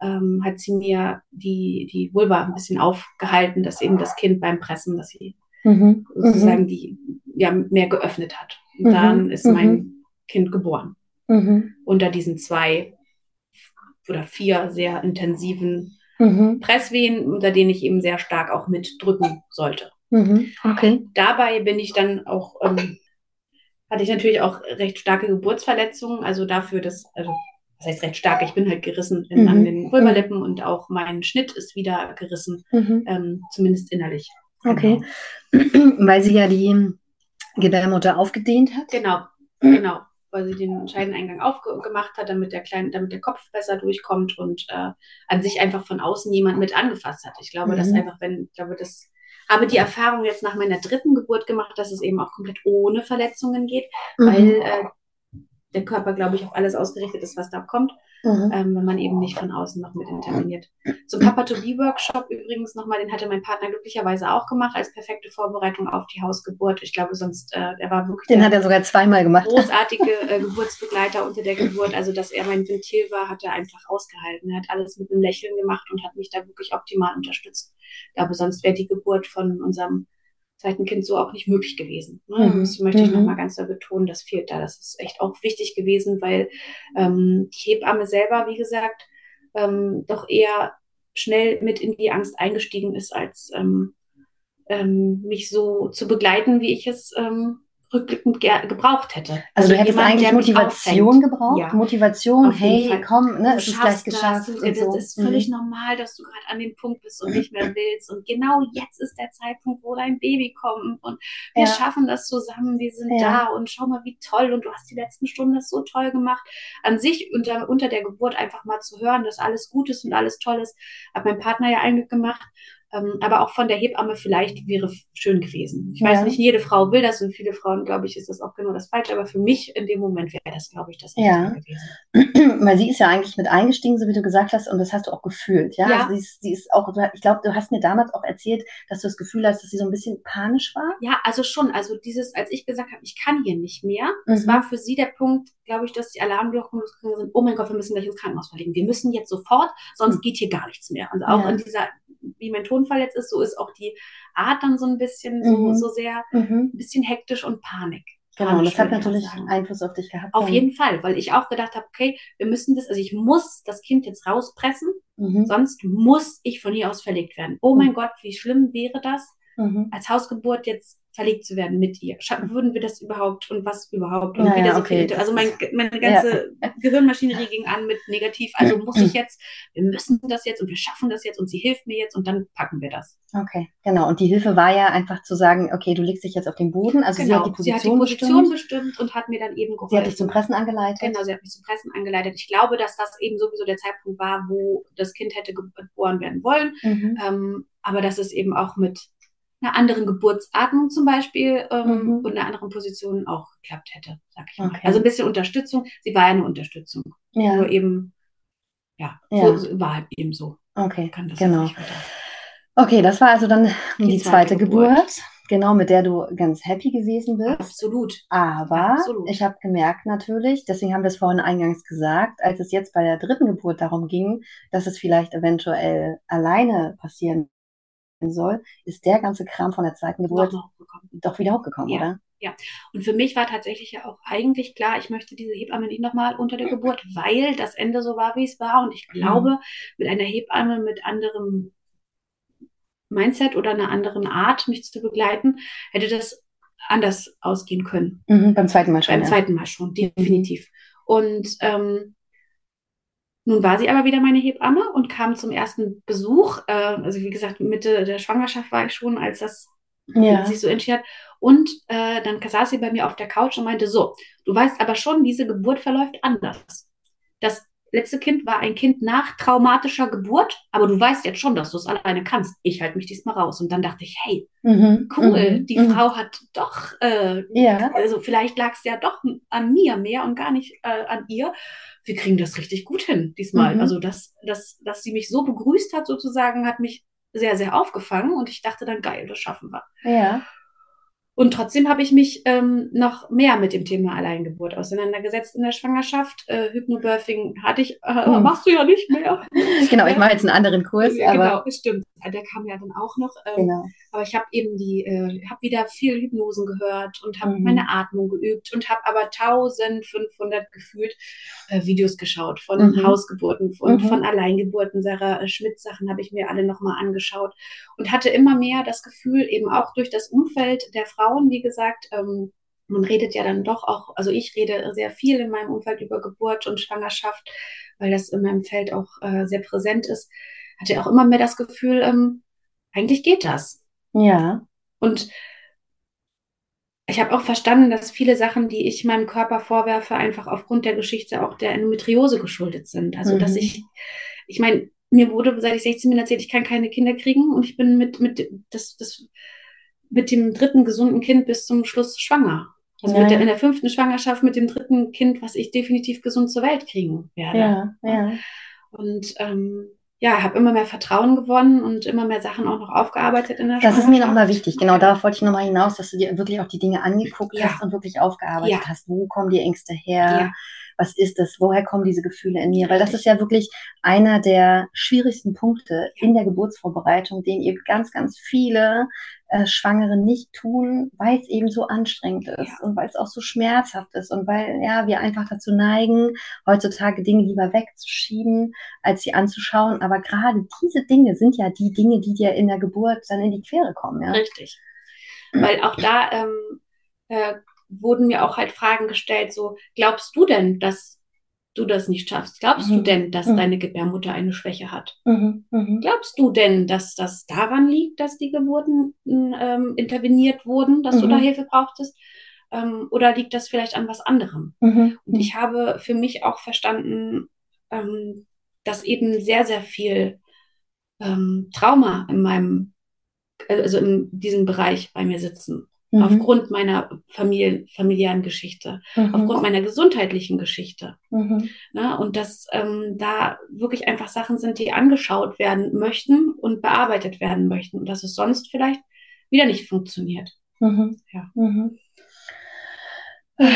ähm, hat sie mir die, die Vulva ein bisschen aufgehalten, dass eben das Kind beim Pressen, dass sie mhm. sozusagen mhm. die ja mehr geöffnet hat. Und mhm. dann ist mein mhm. Kind geboren. Mhm. Unter diesen zwei oder vier sehr intensiven mhm. Presswehen, unter denen ich eben sehr stark auch mitdrücken sollte. Okay. Dabei bin ich dann auch, ähm, hatte ich natürlich auch recht starke Geburtsverletzungen, also dafür, dass, also das heißt recht stark, ich bin halt gerissen in, an den Vulvalippen und auch mein Schnitt ist wieder gerissen, ähm, zumindest innerlich. Okay. Genau. Weil sie ja die Gebärmutter aufgedehnt hat? Genau, genau. Weil sie den Scheideneingang aufgemacht hat, damit der, kleine, damit der Kopf besser durchkommt und äh, an sich einfach von außen jemand mit angefasst hat. Ich glaube, mhm. dass einfach, wenn, ich glaube, das habe die Erfahrung jetzt nach meiner dritten Geburt gemacht, dass es eben auch komplett ohne Verletzungen geht, mhm. weil äh, der Körper, glaube ich, auf alles ausgerichtet ist, was da kommt, mhm. ähm, wenn man eben nicht von außen noch mit interveniert. Zum Papa-to-Be-Workshop übrigens nochmal, den hatte mein Partner glücklicherweise auch gemacht, als perfekte Vorbereitung auf die Hausgeburt. Ich glaube, sonst, äh, der war wirklich. Den hat er sogar zweimal gemacht. Großartige äh, Geburtsbegleiter unter der Geburt. Also, dass er mein Ventil war, hat er einfach ausgehalten. Er hat alles mit einem Lächeln gemacht und hat mich da wirklich optimal unterstützt. Ich glaube, sonst wäre die Geburt von unserem zweiten Kind so auch nicht möglich gewesen. Ne? Mhm. Das möchte ich mhm. nochmal ganz doll betonen, das fehlt da. Das ist echt auch wichtig gewesen, weil ähm, die Hebamme selber, wie gesagt, ähm, doch eher schnell mit in die Angst eingestiegen ist, als ähm, ähm, mich so zu begleiten, wie ich es ähm, gebraucht hätte. Also, du hättest jemand, eigentlich Motivation gebraucht? Ja. Motivation, hey, komm, ne, es ist gleich geschafft. Das, und so. ist völlig mhm. normal, dass du gerade an dem Punkt bist und nicht mehr willst. Und genau jetzt ist der Zeitpunkt, wo dein Baby kommt. Und wir ja. schaffen das zusammen, wir sind ja. da und schau mal, wie toll. Und du hast die letzten Stunden das so toll gemacht. An sich unter, unter der Geburt einfach mal zu hören, dass alles gut ist und alles toll ist, hat mein Partner ja eigentlich gemacht. Ähm, aber auch von der Hebamme vielleicht wäre schön gewesen. Ich ja. weiß nicht, jede Frau will das und viele Frauen, glaube ich, ist das auch genau das Falsche. Aber für mich in dem Moment wäre das, glaube ich, das ja. gewesen. Weil sie ist ja eigentlich mit eingestiegen, so wie du gesagt hast, und das hast du auch gefühlt. Ja, ja. Also sie, ist, sie ist auch, ich glaube, du hast mir damals auch erzählt, dass du das Gefühl hast, dass sie so ein bisschen panisch war. Ja, also schon. Also dieses, als ich gesagt habe, ich kann hier nicht mehr, mhm. das war für sie der Punkt, glaube ich, dass die Alarmglocken losgegangen sind. Oh mein Gott, wir müssen gleich ins Krankenhaus verlegen. Wir müssen jetzt sofort, sonst mhm. geht hier gar nichts mehr. Also auch in dieser wie mein Tonfall jetzt ist, so ist auch die Art dann so ein bisschen mhm. so, so sehr mhm. ein bisschen hektisch und Panik. Genau, das hat natürlich Einfluss auf dich gehabt. Auf jeden Fall, weil ich auch gedacht habe, okay, wir müssen das, also ich muss das Kind jetzt rauspressen, mhm. sonst muss ich von hier aus verlegt werden. Oh mein mhm. Gott, wie schlimm wäre das, mhm. als Hausgeburt jetzt verlegt zu werden mit ihr. Würden wir das überhaupt und was überhaupt und ja, wieder so okay. viele. Also mein, meine ganze ja. Gehirnmaschinerie ging an mit negativ. Also muss ich jetzt, wir müssen das jetzt und wir schaffen das jetzt und sie hilft mir jetzt und dann packen wir das. Okay, genau. Und die Hilfe war ja einfach zu sagen, okay, du legst dich jetzt auf den Boden. Also genau. sie hat die Position, sie hat die Position bestimmt. bestimmt. und hat mir dann eben geholfen. Sie hat dich zum Pressen angeleitet. Genau, sie hat mich zum Pressen angeleitet. Ich glaube, dass das eben sowieso der Zeitpunkt war, wo das Kind hätte geboren werden wollen. Mhm. Ähm, aber dass es eben auch mit einer anderen Geburtsatmung zum Beispiel ähm, mhm. und einer anderen Position auch geklappt hätte, sag ich okay. mal. Also ein bisschen Unterstützung. Sie war ja eine Unterstützung. Ja. Nur eben, ja, ja. So, war halt eben so. Okay, genau. Okay, das war also dann die, die zweite, zweite Geburt. Geburt. Genau, mit der du ganz happy gewesen bist. Absolut. Aber Absolut. ich habe gemerkt natürlich, deswegen haben wir es vorhin eingangs gesagt, als es jetzt bei der dritten Geburt darum ging, dass es vielleicht eventuell alleine passieren soll, ist der ganze Kram von der zweiten Geburt doch wieder hochgekommen, ja. oder? Ja, und für mich war tatsächlich ja auch eigentlich klar, ich möchte diese Hebamme nicht nochmal unter der Geburt, weil das Ende so war, wie es war. Und ich glaube, mhm. mit einer Hebamme mit anderem Mindset oder einer anderen Art, mich zu begleiten, hätte das anders ausgehen können. Mhm, beim zweiten Mal schon. Beim ja. zweiten Mal schon, definitiv. Und ähm, nun war sie aber wieder meine Hebamme und kam zum ersten Besuch. Äh, also wie gesagt, Mitte der Schwangerschaft war ich schon, als das ja. sich so entschied. Und äh, dann saß sie bei mir auf der Couch und meinte, so, du weißt aber schon, diese Geburt verläuft anders. Das letzte Kind war ein Kind nach traumatischer Geburt, aber du weißt jetzt schon, dass du es alleine kannst. Ich halte mich diesmal raus. Und dann dachte ich, hey, mhm, cool, mhm, die mhm. Frau hat doch, äh, ja. also vielleicht lag es ja doch an mir mehr und gar nicht äh, an ihr wir kriegen das richtig gut hin diesmal. Mhm. Also, dass, dass, dass sie mich so begrüßt hat, sozusagen, hat mich sehr, sehr aufgefangen und ich dachte dann, geil, das schaffen wir. Ja. Und trotzdem habe ich mich ähm, noch mehr mit dem Thema Alleingeburt auseinandergesetzt in der Schwangerschaft. Äh, Hypnobirthing hatte ich, äh, hm. machst du ja nicht mehr. Genau, ich mache jetzt einen anderen Kurs. Ja, aber... Genau, stimmt. Der kam ja dann auch noch. Ähm, genau. Aber ich habe eben die, äh, habe wieder viel Hypnosen gehört und habe mhm. meine Atmung geübt und habe aber 1500 gefühlt äh, Videos geschaut von mhm. Hausgeburten und mhm. von Alleingeburten. Sarah äh, Schmidt Sachen habe ich mir alle nochmal angeschaut und hatte immer mehr das Gefühl, eben auch durch das Umfeld der Frau, Frauen, wie gesagt, ähm, man redet ja dann doch auch, also ich rede sehr viel in meinem Umfeld über Geburt und Schwangerschaft, weil das in meinem Feld auch äh, sehr präsent ist, hatte auch immer mehr das Gefühl, ähm, eigentlich geht das. Ja. Und ich habe auch verstanden, dass viele Sachen, die ich meinem Körper vorwerfe, einfach aufgrund der Geschichte auch der Endometriose geschuldet sind. Also, mhm. dass ich, ich meine, mir wurde, seit ich 16 bin, erzählt, ich kann keine Kinder kriegen und ich bin mit, mit, das, das mit dem dritten gesunden Kind bis zum Schluss schwanger. Also ja. der, in der fünften Schwangerschaft mit dem dritten Kind, was ich definitiv gesund zur Welt kriegen werde. Ja, ja. Und ähm, ja, habe immer mehr Vertrauen gewonnen und immer mehr Sachen auch noch aufgearbeitet in der Das ist mir nochmal wichtig. Genau, darauf wollte ich nochmal hinaus, dass du dir wirklich auch die Dinge angeguckt ja. hast und wirklich aufgearbeitet ja. hast. Wo kommen die Ängste her? Was ist das, woher kommen diese Gefühle in mir? Weil das ist ja wirklich einer der schwierigsten Punkte in der Geburtsvorbereitung, den eben ganz, ganz viele äh, Schwangere nicht tun, weil es eben so anstrengend ist ja. und weil es auch so schmerzhaft ist und weil ja wir einfach dazu neigen, heutzutage Dinge lieber wegzuschieben, als sie anzuschauen. Aber gerade diese Dinge sind ja die Dinge, die dir in der Geburt dann in die Quere kommen. Ja? Richtig. Weil auch da ähm, äh, wurden mir auch halt Fragen gestellt, so, glaubst du denn, dass du das nicht schaffst? Glaubst mhm. du denn, dass mhm. deine Gebärmutter eine Schwäche hat? Mhm. mhm. Glaubst du denn, dass das daran liegt, dass die Geburten ähm, interveniert wurden, dass du da mhm. Hilfe brauchtest? Ähm, oder liegt das vielleicht an was anderem? Mhm. Und ich habe für mich auch verstanden, ähm, dass eben sehr, sehr viel ähm, Trauma in meinem, also in diesem Bereich bei mir sitzen. Mhm. Aufgrund meiner Familien, familiären Geschichte, mhm. aufgrund meiner gesundheitlichen Geschichte. Mhm. Na, und dass ähm, da wirklich einfach Sachen sind, die angeschaut werden möchten und bearbeitet werden möchten. Und dass es sonst vielleicht wieder nicht funktioniert. Mhm. Ja. Mhm. Ja,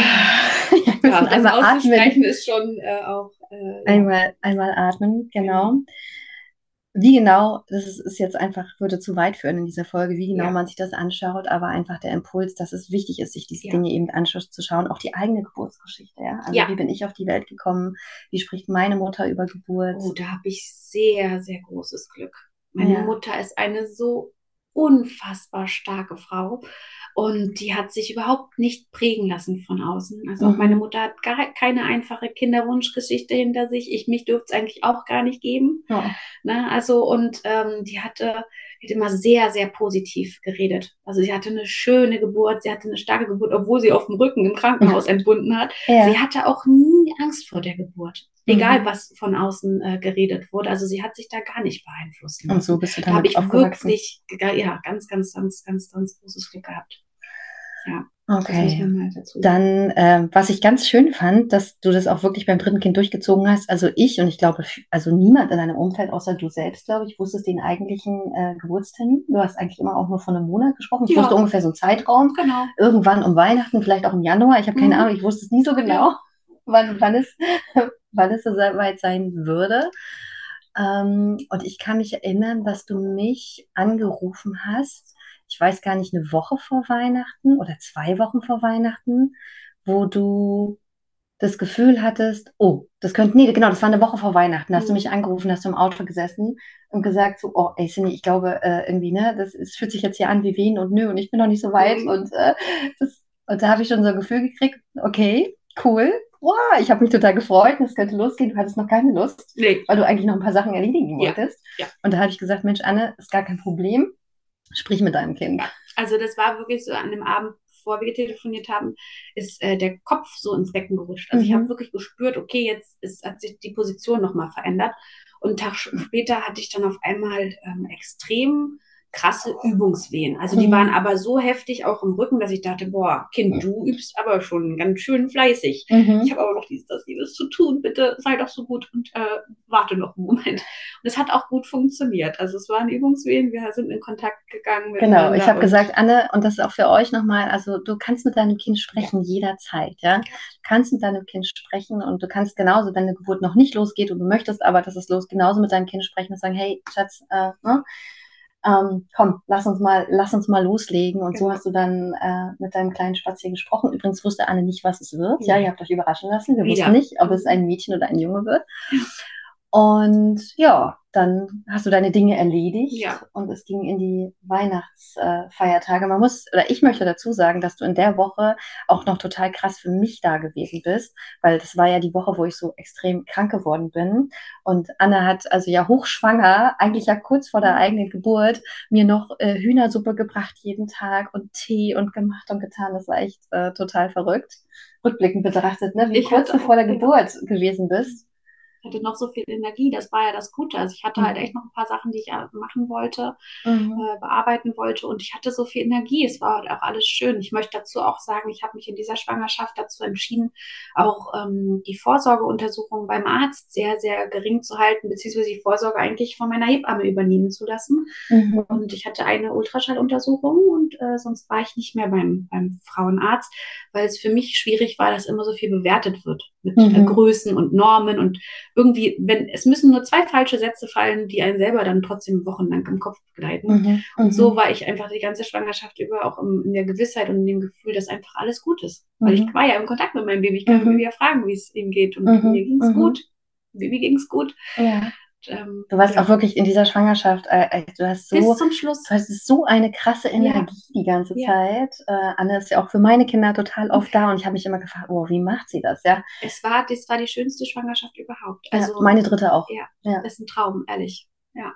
ja einmal atmen. ist schon äh, auch. Äh, einmal, einmal atmen, genau. Mhm. Wie genau, das ist, ist, jetzt einfach, würde zu weit führen in dieser Folge, wie genau ja. man sich das anschaut, aber einfach der Impuls, dass es wichtig ist, sich diese ja. Dinge eben anzuschauen, auch die eigene Geburtsgeschichte, ja. Also ja. wie bin ich auf die Welt gekommen, wie spricht meine Mutter über Geburt? Oh, da habe ich sehr, sehr großes Glück. Meine Mutter ist eine so unfassbar starke Frau. Und die hat sich überhaupt nicht prägen lassen von außen. Also mhm. auch meine Mutter hat gar keine einfache Kinderwunschgeschichte hinter sich. Ich mich dürfte es eigentlich auch gar nicht geben. Ja. Ne? Also und ähm, die hatte hat immer sehr, sehr positiv geredet. Also sie hatte eine schöne Geburt, sie hatte eine starke Geburt, obwohl sie auf dem Rücken im Krankenhaus entbunden hat. Ja. Sie hatte auch nie Angst vor der Geburt. Egal, mhm. was von außen äh, geredet wurde. Also sie hat sich da gar nicht beeinflusst. Und so bist du damit da habe ich wirklich, ja, ganz, ganz, ganz, ganz, ganz großes Glück gehabt. Ja. Okay. Dann, äh, was ich ganz schön fand, dass du das auch wirklich beim dritten Kind durchgezogen hast. Also ich und ich glaube, also niemand in deinem Umfeld außer du selbst, glaube ich, wusstest den eigentlichen äh, Geburtstermin. Du hast eigentlich immer auch nur von einem Monat gesprochen. Ich ja. wusste ungefähr so einen Zeitraum. Genau. Irgendwann um Weihnachten, vielleicht auch im Januar. Ich habe keine mhm. Ahnung, ich wusste es nie so genau, ja. wann, wann, es, wann es so weit sein würde. Ähm, und ich kann mich erinnern, dass du mich angerufen hast ich weiß gar nicht, eine Woche vor Weihnachten oder zwei Wochen vor Weihnachten, wo du das Gefühl hattest, oh, das könnte, nee, genau, das war eine Woche vor Weihnachten, da hast du mich mhm. angerufen, hast du im Auto gesessen und gesagt so, oh, ey, Cindy, ich glaube äh, irgendwie, ne, das, das fühlt sich jetzt hier an wie Wien und nö und ich bin noch nicht so weit mhm. und äh, das, und da habe ich schon so ein Gefühl gekriegt, okay, cool, wow, ich habe mich total gefreut, das könnte losgehen, du hattest noch keine Lust, nee. weil du eigentlich noch ein paar Sachen erledigen ja. wolltest. Ja. Und da habe ich gesagt, Mensch, Anne, ist gar kein Problem, Sprich mit deinem Kind. Also das war wirklich so an dem Abend, bevor wir telefoniert haben, ist äh, der Kopf so ins Becken gerutscht. Also mhm. ich habe wirklich gespürt, okay, jetzt ist, hat sich die Position nochmal verändert. Und einen Tag später hatte ich dann auf einmal ähm, extrem krasse Übungswehen. Also die mhm. waren aber so heftig auch im Rücken, dass ich dachte, boah, Kind, du übst aber schon ganz schön fleißig. Mhm. Ich habe aber noch dies, das, dieses zu tun. Bitte sei doch so gut und äh, warte noch einen Moment. Und es hat auch gut funktioniert. Also es waren Übungswehen, wir sind in Kontakt gegangen. Genau, ich habe gesagt, Anne, und das ist auch für euch nochmal, also du kannst mit deinem Kind sprechen jederzeit, ja. Du kannst mit deinem Kind sprechen und du kannst genauso, wenn eine Geburt noch nicht losgeht und du möchtest aber, dass es los, genauso mit deinem Kind sprechen und sagen, hey, Schatz, äh, ne? Ähm, komm, lass uns mal, lass uns mal loslegen. Und genau. so hast du dann äh, mit deinem kleinen Spazier gesprochen. Übrigens wusste Anne nicht, was es wird. Ja, ja ihr habt euch überraschen lassen. Wir Wieder. wussten nicht, ob es ein Mädchen oder ein Junge wird. Und ja, dann hast du deine Dinge erledigt ja. und es ging in die Weihnachtsfeiertage. Man muss, oder ich möchte dazu sagen, dass du in der Woche auch noch total krass für mich da gewesen bist, weil das war ja die Woche, wo ich so extrem krank geworden bin. Und Anne hat also ja hochschwanger, eigentlich ja kurz vor der eigenen Geburt, mir noch äh, Hühnersuppe gebracht jeden Tag und Tee und gemacht und getan. Das war echt äh, total verrückt. Rückblickend betrachtet, ne? wie ich kurz vor der Geburt gewesen bist hatte noch so viel Energie. Das war ja das Gute. Also ich hatte halt mhm. halt echt noch ein paar Sachen, die ich machen wollte, mhm. äh, bearbeiten wollte und ich hatte so viel Energie. Es war halt auch alles schön. Ich möchte dazu auch sagen, ich habe mich in dieser Schwangerschaft dazu entschieden, auch ähm, die Vorsorgeuntersuchung beim Arzt sehr, sehr gering zu halten, beziehungsweise die Vorsorge eigentlich von meiner Hebamme übernehmen zu lassen. Mhm. Und ich hatte eine Ultraschalluntersuchung und äh, sonst war ich nicht mehr beim, beim Frauenarzt, weil es für mich schwierig war, dass immer so viel bewertet wird mit äh, mhm. Größen und Normen und irgendwie, wenn es müssen nur zwei falsche Sätze fallen, die einen selber dann trotzdem wochenlang im Kopf begleiten. Mhm. Und so mhm. war ich einfach die ganze Schwangerschaft über auch in, in der Gewissheit und in dem Gefühl, dass einfach alles gut ist. Weil ich mhm. war ja im Kontakt mit meinem Baby. Ich kann mhm. mir ja fragen, wie es ihm geht. Und mir ging es gut. Baby ging es gut. Ja. Ähm, Du warst ja, auch wirklich in dieser Schwangerschaft, äh, äh, du hast bis so, zum Schluss. du hast so eine krasse Ja, Energie die ganze ja. Zeit. Äh, Anne ist ja auch für meine Kinder total oft da und ich habe mich immer gefragt, oh, wie macht sie das? Ja, Es war, das war die schönste Schwangerschaft überhaupt. ja, Also, meine dritte auch. ja, Ja, das ist ein Traum, ehrlich. Ja.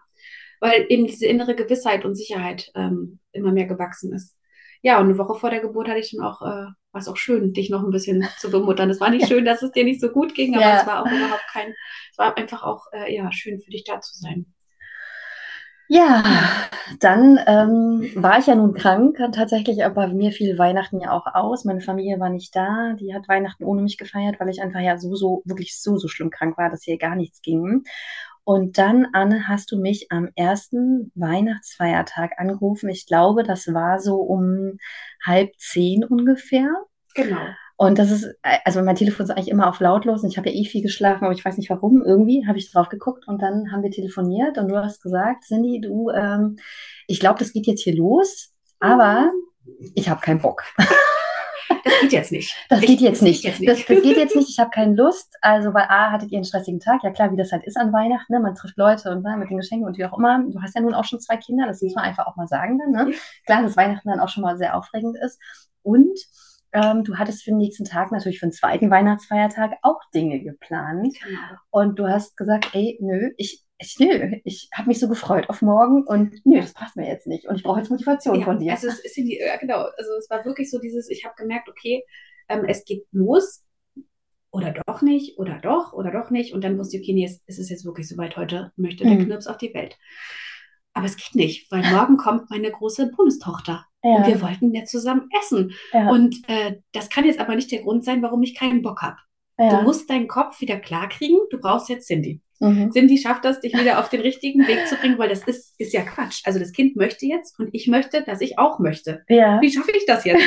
Weil eben diese innere Gewissheit und Sicherheit ähm, immer mehr gewachsen ist. Ja, und eine Woche vor der Geburt hatte ich dann auch, äh, war es auch schön, dich noch ein bisschen zu bemuttern. Es war nicht schön, dass es dir nicht so gut ging, aber es ja. war auch überhaupt kein, es war einfach auch, äh, ja, schön für dich da zu sein. Ja, Ja, dann ähm, war ich ja nun krank. Tatsächlich, aber mir fiel Weihnachten ja auch aus. Meine Familie war nicht da. Die hat Weihnachten ohne mich gefeiert, weil ich einfach ja so, so, wirklich so, so schlimm krank war, dass hier gar nichts ging. Und dann, Anne, hast du mich am ersten Weihnachtsfeiertag angerufen. Ich glaube, das war so um halb zehn ungefähr. genau. Und das ist, äh, also mein Telefon ist eigentlich immer auf lautlos und ich habe ja eh viel geschlafen, aber ich weiß nicht warum. Irgendwie habe ich drauf geguckt und dann haben wir telefoniert und du hast gesagt, Cindy, du, ähm, ich glaube, das geht jetzt hier los, aber ich habe keinen Bock. Das geht jetzt nicht. Das geht Ich, jetzt das geht nicht. jetzt Das, nicht. das geht jetzt nicht. Ich habe keine Lust. Also, weil A, hattet ihr einen stressigen Tag. Ja, klar, wie das halt ist an Weihnachten. Ne? Man trifft Leute und ne, mit den Geschenken und wie auch immer. Du hast ja nun auch schon zwei Kinder. Das muss man einfach auch mal sagen dann. Ne? Klar, dass Weihnachten dann auch schon mal sehr aufregend ist. Und ähm, du hattest für den nächsten Tag, natürlich für den zweiten Weihnachtsfeiertag, auch Dinge geplant. genau. Und du hast gesagt, ey, nö, ich, ich, nö, ich habe mich so gefreut auf morgen und nö, das passt mir jetzt nicht. Und ich brauche jetzt Motivation Ja, von dir. also es ist in die, ja, genau. Also es war wirklich so dieses, ich habe gemerkt, okay, ähm, es geht los oder doch nicht oder doch oder doch nicht. Und dann wusste ich, okay, nee, es, es ist jetzt wirklich soweit, heute möchte der Hm. Knirps auf die Welt. Aber es geht nicht, weil morgen kommt meine große Bonustochter und wir Ja, wollten ja zusammen essen. ja, Und äh, das kann jetzt aber nicht der Grund sein, warum ich keinen Bock habe. Du ja. musst deinen Kopf wieder klarkriegen, du brauchst jetzt Cindy. Mhm. Cindy schafft das, dich wieder auf den richtigen Weg zu bringen, weil das ist, ist ja Quatsch. Also das Kind möchte jetzt und ich möchte, dass ich auch möchte. Ja, Wie schaffe ich das jetzt?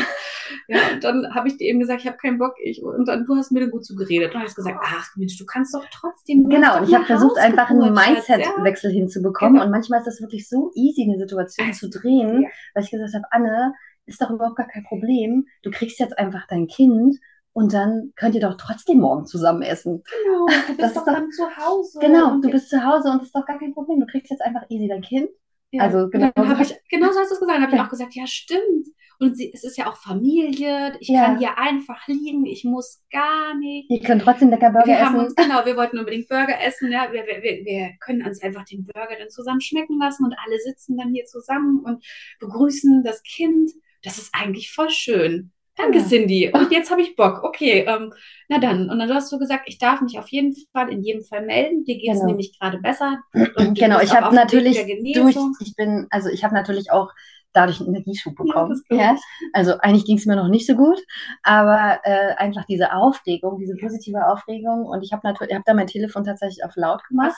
Ja, und dann habe ich dir eben gesagt, ich habe keinen Bock. Ich, und dann du hast mir dann gut zugeredet. Und hast gesagt, ach Mensch, du kannst doch trotzdem, du genau. Und ich habe versucht, einfach einen Schatz. Ja, Mindset-Wechsel hinzubekommen. genau. Und manchmal ist das wirklich so easy, eine Situation zu drehen, Ja, weil ich gesagt habe, Anne, ist doch überhaupt gar kein Problem. Du kriegst jetzt einfach dein Kind und dann könnt ihr doch trotzdem morgen zusammen essen. genau. Du bist ist doch doch, dann zu Hause. genau, du bist zu Hause und das ist doch gar kein Problem. Du kriegst jetzt einfach easy dein Kind. ja. Also genau dann so habe hab, ich, genau so hast du es gesagt, habe ich ja, auch gesagt, ja, stimmt. Und sie, es ist ja auch Familie. Ich kann ja, hier einfach liegen. Ich muss gar nicht. ihr könnt trotzdem lecker Burger Wir essen. uns, genau, wir wollten unbedingt Burger essen, ja. Wir, wir, wir wir können uns einfach den Burger dann zusammen schmecken lassen und alle sitzen dann hier zusammen und begrüßen das Kind. Das ist eigentlich voll schön. Danke, Ja. Cindy. Und jetzt habe ich Bock. Okay, ähm, na dann. Und dann hast du gesagt, ich darf mich auf jeden Fall in jedem Fall melden. Dir geht es Genau. nämlich gerade besser Genau, ich habe natürlich durch, ich bin, also ich habe natürlich auch dadurch einen Energieschub Ja, bekommen. Ja, ich. also eigentlich ging es mir noch nicht so gut, aber äh, einfach diese Aufregung, diese positive Aufregung und ich habe natürlich, habe da mein Telefon tatsächlich auf laut gemacht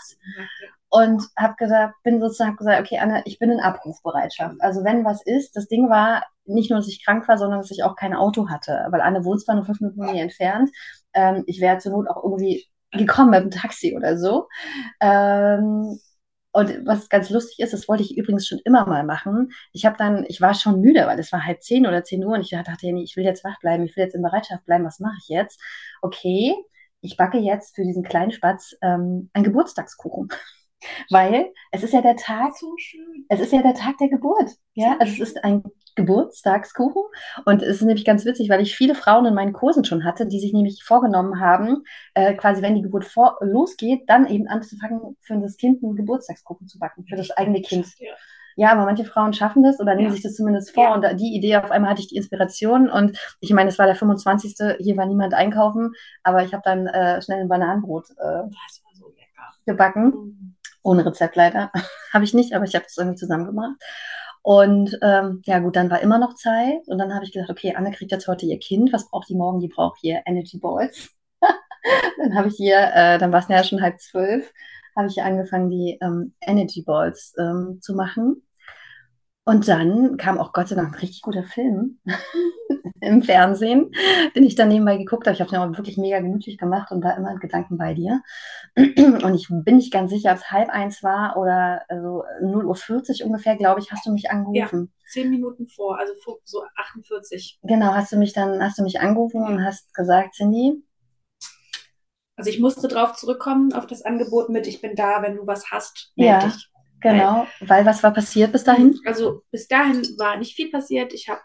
Ja. und habe gesagt, bin sozusagen gesagt, okay, Anne, ich bin in Abrufbereitschaft. Also wenn was ist, das Ding war nicht nur, dass ich krank war, sondern dass ich auch kein Auto hatte, weil Anne wohnt zwar nur fünf Minuten von mir entfernt. Ähm, ich wäre zur Not auch irgendwie gekommen mit dem Taxi oder so. Ähm, und was ganz lustig ist, das wollte ich übrigens schon immer mal machen. Ich habe dann, ich war schon müde, weil es war halb zehn oder zehn Uhr und ich dachte, nee, ich will jetzt wach bleiben, ich will jetzt in Bereitschaft bleiben, was mache ich jetzt? Okay, ich backe jetzt für diesen kleinen Spatz ähm, einen Geburtstagskuchen. Weil es ist ja der Tag, So schön. es ist ja der Tag der Geburt. Ja, So also es ist ein Geburtstagskuchen. Und es ist nämlich ganz witzig, weil ich viele Frauen in meinen Kursen schon hatte, die sich nämlich vorgenommen haben, äh, quasi wenn die Geburt vor, losgeht, dann eben anzufangen, für das Kind einen Geburtstagskuchen zu backen, für das eigene Kind. Ja. Ja, aber manche Frauen schaffen das oder nehmen Ja. sich das zumindest vor. Ja. Und die Idee, auf einmal hatte ich die Inspiration. Und ich meine, es war der 25. Hier war niemand einkaufen, aber ich habe dann äh, schnell ein Bananenbrot äh, gebacken. Mhm. Ohne Rezept leider. habe ich nicht, aber ich habe das irgendwie zusammen gemacht. Und ähm, ja gut, dann war immer noch Zeit. Und dann habe ich gedacht, okay, Anne kriegt jetzt heute ihr Kind. Was braucht die morgen? Die braucht hier Energy Balls. dann habe ich hier, äh, dann war es ja schon halb zwölf, habe ich hier angefangen, die ähm, Energy Balls ähm, zu machen. Und dann kam auch Gott sei Dank ein richtig guter Film im Fernsehen, den ich dann nebenbei geguckt habe. Ich habe den auch wirklich mega gemütlich gemacht und war immer in Gedanken bei dir. Und ich bin nicht ganz sicher, ob es halb eins war oder also 0.40 Uhr ungefähr, glaube ich, hast du mich Ja, angerufen. zehn Minuten vor, also vor so 48. Genau, hast du mich dann, hast du mich angerufen und hast gesagt, Cindy, Also ich musste darauf zurückkommen, auf das Angebot mit, ich bin da, wenn du was hast, Ja. melde dich. Genau, weil was war passiert bis dahin? Also bis dahin war nicht viel passiert. Ich habe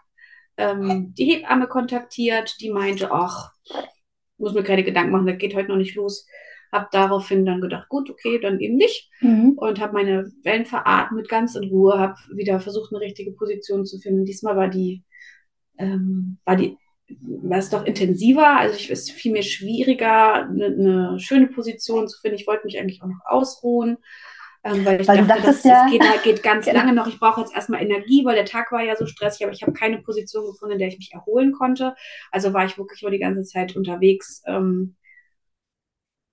ähm, die Hebamme kontaktiert, die meinte, ach, muss mir keine Gedanken machen, das geht heute noch nicht los. Habe daraufhin dann gedacht, gut, okay, dann eben nicht. Mhm. Und habe meine Wellen veratmet, ganz in Ruhe, habe wieder versucht, eine richtige Position zu finden. Diesmal war die, ähm, war die, war es doch intensiver. Also ich, es fiel mir schwieriger, eine, eine schöne Position zu finden. Ich wollte mich eigentlich auch noch ausruhen. Ähm, weil ich Weil dachte, das, ja- das geht, geht ganz Genau. lange noch. Ich brauche jetzt erstmal Energie, weil der Tag war ja so stressig, aber ich habe keine Position gefunden, in der ich mich erholen konnte. Also war ich wirklich nur die ganze Zeit unterwegs, ähm,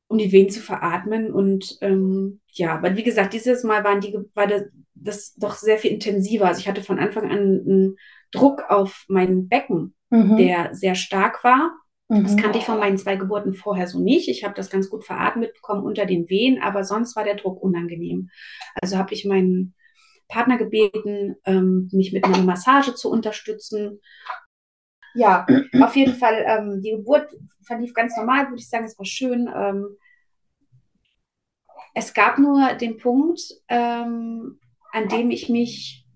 um die Venen zu veratmen. Und ähm, ja, aber wie gesagt, dieses Mal waren die, war das, das doch sehr viel intensiver. Also ich hatte von Anfang an einen Druck auf mein Becken, Mhm. der sehr stark war. Das Mhm. kannte ich von meinen zwei Geburten vorher so nicht. Ich habe das ganz gut veratmet bekommen unter den Wehen, aber sonst war der Druck unangenehm. Also habe ich meinen Partner gebeten, ähm, mich mit einer Massage zu unterstützen. Ja, auf jeden Fall, ähm, die Geburt verlief ganz normal, würde ich sagen, es war schön. Ähm, es gab nur den Punkt, ähm, an dem ich mich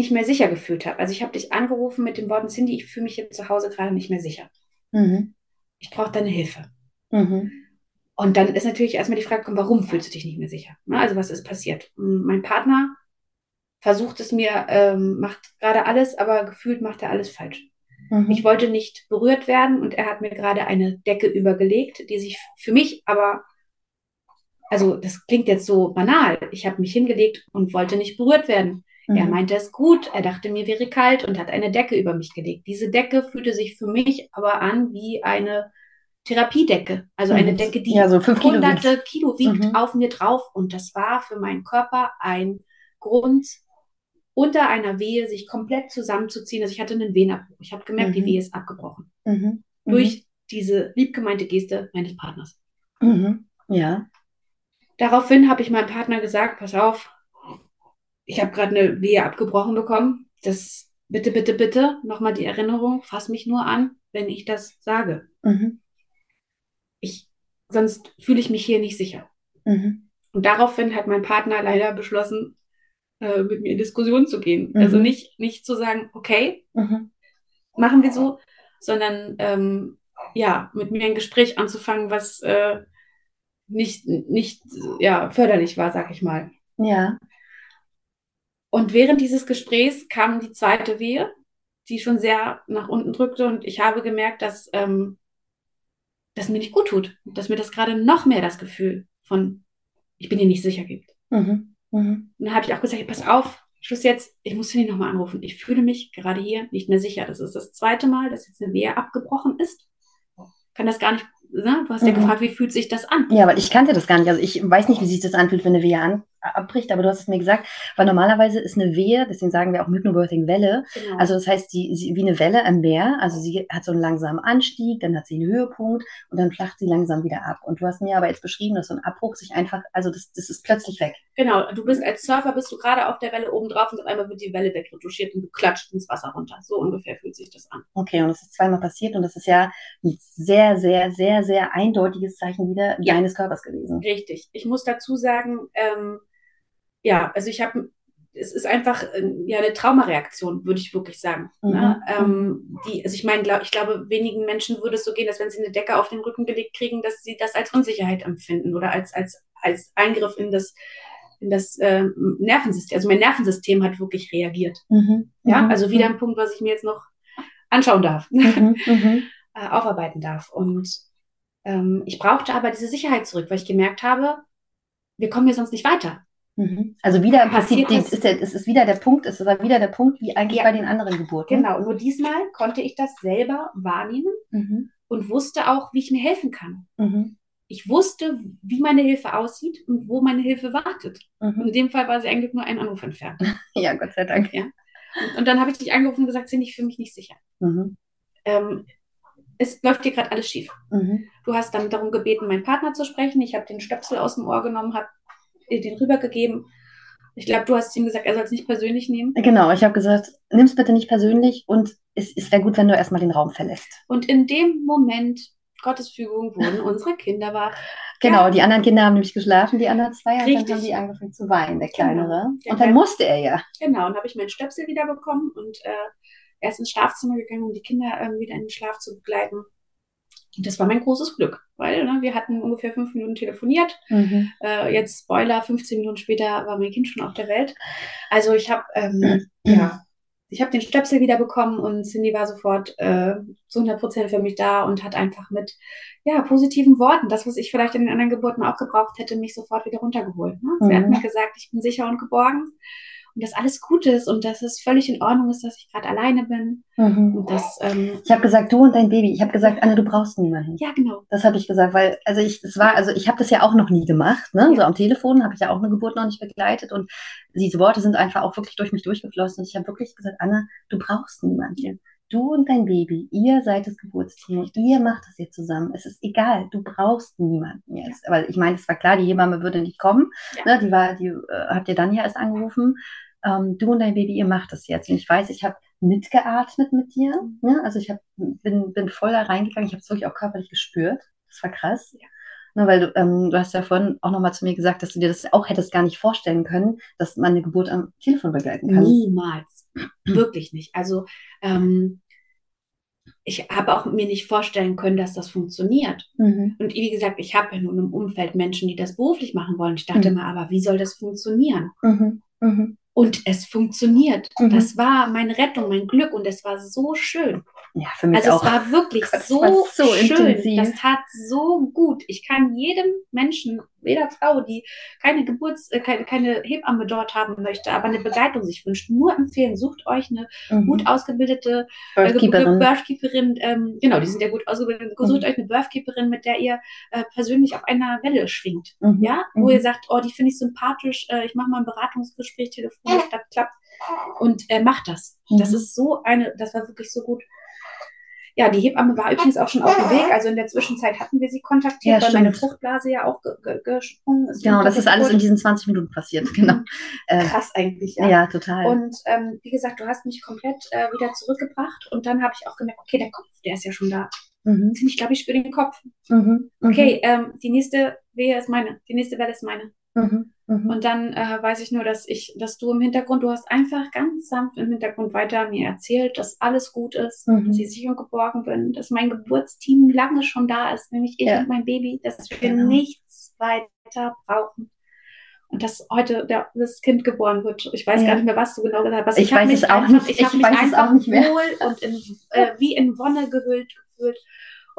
nicht mehr sicher gefühlt habe. Also ich habe dich angerufen mit den Worten, Cindy, ich fühle mich hier zu Hause gerade nicht mehr sicher. Mhm. Ich brauche deine Hilfe. Mhm. Und dann ist natürlich erstmal die Frage, warum fühlst du dich nicht mehr sicher? Ne? Also was ist passiert? Mein Partner versucht es mir, ähm, macht gerade alles, aber gefühlt macht er alles falsch. Mhm. Ich wollte nicht berührt werden und er hat mir gerade eine Decke übergelegt, die sich für mich aber, also das klingt jetzt so banal, ich habe mich hingelegt und wollte nicht berührt werden. Er Mhm. meinte es gut, er dachte mir wäre kalt und hat eine Decke über mich gelegt. Diese Decke fühlte sich für mich aber an wie eine Therapiedecke, also eine Mhm. Decke, die Ja, so fünf Kilo hunderte wiegt. Kilo wiegt Mhm. auf mir drauf und das war für meinen Körper ein Grund, unter einer Wehe sich komplett zusammenzuziehen. Also ich hatte einen Wehenabbruch. Ich habe gemerkt, die Mhm. Wehe ist abgebrochen. Mhm. Mhm. Durch diese liebgemeinte Geste meines Partners. Mhm. Ja. Daraufhin habe ich meinem Partner gesagt, pass auf, ich habe gerade eine Wehe abgebrochen bekommen. Das bitte, bitte, bitte, nochmal die Erinnerung, fass mich nur an, wenn ich das sage. Mhm. Ich, sonst fühle ich mich hier nicht sicher. Mhm. Und daraufhin hat mein Partner leider beschlossen, äh, mit mir in Diskussion zu gehen. Mhm. Also nicht, nicht zu sagen, okay, Mhm. machen wir so, sondern ähm, ja, mit mir ein Gespräch anzufangen, was äh, nicht, nicht ja, förderlich war, sag ich mal. Ja. Und während dieses Gesprächs kam die zweite Wehe, die schon sehr nach unten drückte und ich habe gemerkt, dass ähm, das mir nicht gut tut, dass mir das gerade noch mehr das Gefühl von ich bin dir nicht sicher gibt. Mhm. Mhm. Und dann habe ich auch gesagt, pass auf, Schluss jetzt, ich muss Cindy nochmal anrufen. Ich fühle mich gerade hier nicht mehr sicher. Das ist das zweite Mal, dass jetzt eine Wehe abgebrochen ist. Kann das gar nicht, ne? Du hast ja Mhm. gefragt, wie fühlt sich das an? Ja, weil ich kannte das gar nicht. Also ich weiß nicht, wie sich das anfühlt, wenn eine Wehe an, abbricht, aber du hast es mir gesagt, weil normalerweise ist eine Wehe, deswegen sagen wir auch Hypnobirthing Welle, Genau. also das heißt, die, sie, wie eine Welle am Meer, also sie hat so einen langsamen Anstieg, dann hat sie einen Höhepunkt und dann flacht sie langsam wieder ab. Und du hast mir aber jetzt beschrieben, dass so ein Abbruch sich einfach, also das, das ist plötzlich weg. genau, du bist als Surfer, bist du gerade auf der Welle oben drauf und auf einmal wird die Welle wegretuschiert und du klatscht ins Wasser runter. So ungefähr fühlt sich das an. Okay, und das ist zweimal passiert und das ist ja ein sehr, sehr, sehr, sehr eindeutiges Zeichen wieder Ja. deines Körpers gewesen. Richtig. Ich muss dazu sagen, ähm, ja, also ich habe, es ist einfach äh, ja eine Traumareaktion, würde ich wirklich sagen. Ne? Mhm. Ähm, die, also ich meine, glaub, ich glaube, wenigen Menschen würde es so gehen, dass wenn sie eine Decke auf den Rücken gelegt kriegen, dass sie das als Unsicherheit empfinden oder als, als, als Eingriff in das, in das äh, Nervensystem. Also mein Nervensystem hat wirklich reagiert. Mhm. Ja, Mhm. also wieder ein Punkt, was ich mir jetzt noch anschauen darf, Mhm. Mhm. äh, aufarbeiten darf. Und ähm, ich brauchte aber diese Sicherheit zurück, weil ich gemerkt habe, wir kommen hier sonst nicht weiter. Mhm. Also wieder Passiert das- ist der, es ist wieder der Punkt, es war wieder der Punkt, wie eigentlich Ja. bei den anderen Geburten. Genau, nur diesmal konnte ich das selber wahrnehmen Mhm. und wusste auch, wie ich mir helfen kann. Mhm. Ich wusste, wie meine Hilfe aussieht und wo meine Hilfe wartet. Und Mhm. in dem Fall war sie eigentlich nur einen Anruf entfernt. Ja, Gott sei Dank. Und, und dann habe ich dich angerufen und gesagt, Cindy, ich fühle mich nicht sicher. Mhm. Ähm, es läuft dir gerade alles schief. Mhm. Du hast dann darum gebeten, meinen Partner zu sprechen. Ich habe den Stöpsel aus dem Ohr genommen, habe den rübergegeben. Ich glaube, du hast ihm gesagt, er soll es nicht persönlich nehmen. Genau, ich habe gesagt, nimm's bitte nicht persönlich und es, es wäre gut, wenn du erstmal den Raum verlässt. Und in dem Moment Gottes Fügung wurden unsere Kinder war. Genau, Ja. die anderen Kinder haben nämlich geschlafen, die anderen zwei, und dann haben die angefangen zu weinen, der Genau. Kleinere. Der Und dann Kleine- musste er ja. Genau, und habe ich meinen Stöpsel wieder bekommen und äh, er ist ins Schlafzimmer gegangen, um die Kinder ähm, wieder in den Schlaf zu begleiten. Das war mein großes Glück, weil ne, wir hatten ungefähr fünf Minuten telefoniert. Mhm. Äh, jetzt Spoiler, 15 Minuten später war mein Kind schon auf der Welt. Also ich habe ähm, ja, ich habe den Stöpsel wieder bekommen und Cindy war sofort äh, zu 100 Prozent für mich da und hat einfach mit ja, positiven Worten, das, was ich vielleicht in den anderen Geburten auch gebraucht hätte, mich sofort wieder runtergeholt. Ne? Sie hat Mhm. mir gesagt, ich bin sicher und geborgen und dass alles gut ist und dass es völlig in Ordnung ist, dass ich gerade alleine bin Mhm. und dass, ähm, Ich habe gesagt, du und dein Baby. Ich habe gesagt, Anne, du brauchst niemanden. ja, genau. Das habe ich gesagt, weil, also ich, es war, also ich habe das ja auch noch nie gemacht, ne? Ja. So am Telefon habe ich ja auch eine Geburt noch nicht begleitet und diese Worte sind einfach auch wirklich durch mich durchgeflossen und ich habe wirklich gesagt, Anna, du brauchst niemanden. Du und dein Baby, ihr seid das Geburtsteam, ihr macht das jetzt zusammen. Es ist egal, du brauchst niemanden jetzt. Weil ich meine, es war klar, die Hebamme würde nicht kommen. Ja. Ne? Die war, die äh, habt ihr dann ja erst angerufen. Ähm, du und dein Baby, ihr macht das jetzt. Und ich weiß, ich habe mitgeatmet mit dir. Ne? Also ich hab, bin, bin voll da reingegangen. Ich habe es wirklich auch körperlich gespürt. Das war krass. Ja. Ne, weil du, ähm, du hast ja vorhin auch nochmal zu mir gesagt, dass du dir das auch hättest gar nicht vorstellen können, dass man eine Geburt am Telefon begleiten kann. Niemals. Wirklich nicht. Also ähm, ich habe auch mir nicht vorstellen können, dass das funktioniert. Mhm. Und wie gesagt, ich habe ja nun im Umfeld Menschen, die das beruflich machen wollen. Ich dachte Mhm. mal, aber wie soll das funktionionieren? Mhm. Mhm. Und es funktioniert. Mhm. Das war meine Rettung, mein Glück und es war so schön. Ja, für mich Also auch. es war wirklich Gott, so, war so schön. intensiv. Das tat so gut. Ich kann jedem Menschen, jeder Frau, die keine Geburts, äh, keine, keine Hebamme dort haben möchte, aber eine Begleitung sich wünscht, nur empfehlen. Sucht euch eine Mhm. gut ausgebildete äh, Birthkeeperin. Ähm, genau, die sind ja gut ausgebildet. Sucht Mhm. euch eine Birthkeeperin, mit der ihr äh, persönlich auf einer Welle schwingt. Mhm. Ja, wo Mhm. ihr sagt, oh, die finde ich sympathisch, äh, ich mache mal ein Beratungsgespräch telefonisch, das klappt. Und äh, macht das. Das Mhm. ist so eine, das war wirklich so gut. Ja, die Hebamme war übrigens auch schon auf dem Weg. Also in der Zwischenzeit hatten wir sie kontaktiert, Ja, weil meine. Fruchtblase ja auch ge ge gesprungen ist. Genau, das ist alles in Geburt. diesen 20 Minuten passiert. Genau. Äh, Krass eigentlich, ja. ja. total. Und ähm, wie gesagt, du hast mich komplett äh, wieder zurückgebracht und dann habe ich auch gemerkt, okay, der Kopf, der ist ja schon da. mhm. Ich glaube, ich spüre den Kopf. Mhm. Mhm. Okay, ähm, die nächste Wehe ist meine, die nächste Welle ist meine. Mhm. Mhm. Und dann äh, weiß ich nur, dass ich, dass du im Hintergrund, du hast einfach ganz sanft im Hintergrund weiter mir erzählt, dass alles gut ist, Mhm. dass ich sicher und geborgen bin, dass mein Geburtsteam lange schon da ist, nämlich ich Ja. und mein Baby, dass wir Genau. nichts weiter brauchen. Und dass heute der, das Kind geboren wird. Ich weiß Ja. gar nicht mehr, was du genau gesagt hast. Ich hab weiß mich es auch einfach, nicht. Ich habe Ich mich weiß es einfach auch nicht mehr. wohl und in, äh, wie in Wonne gehüllt gefühlt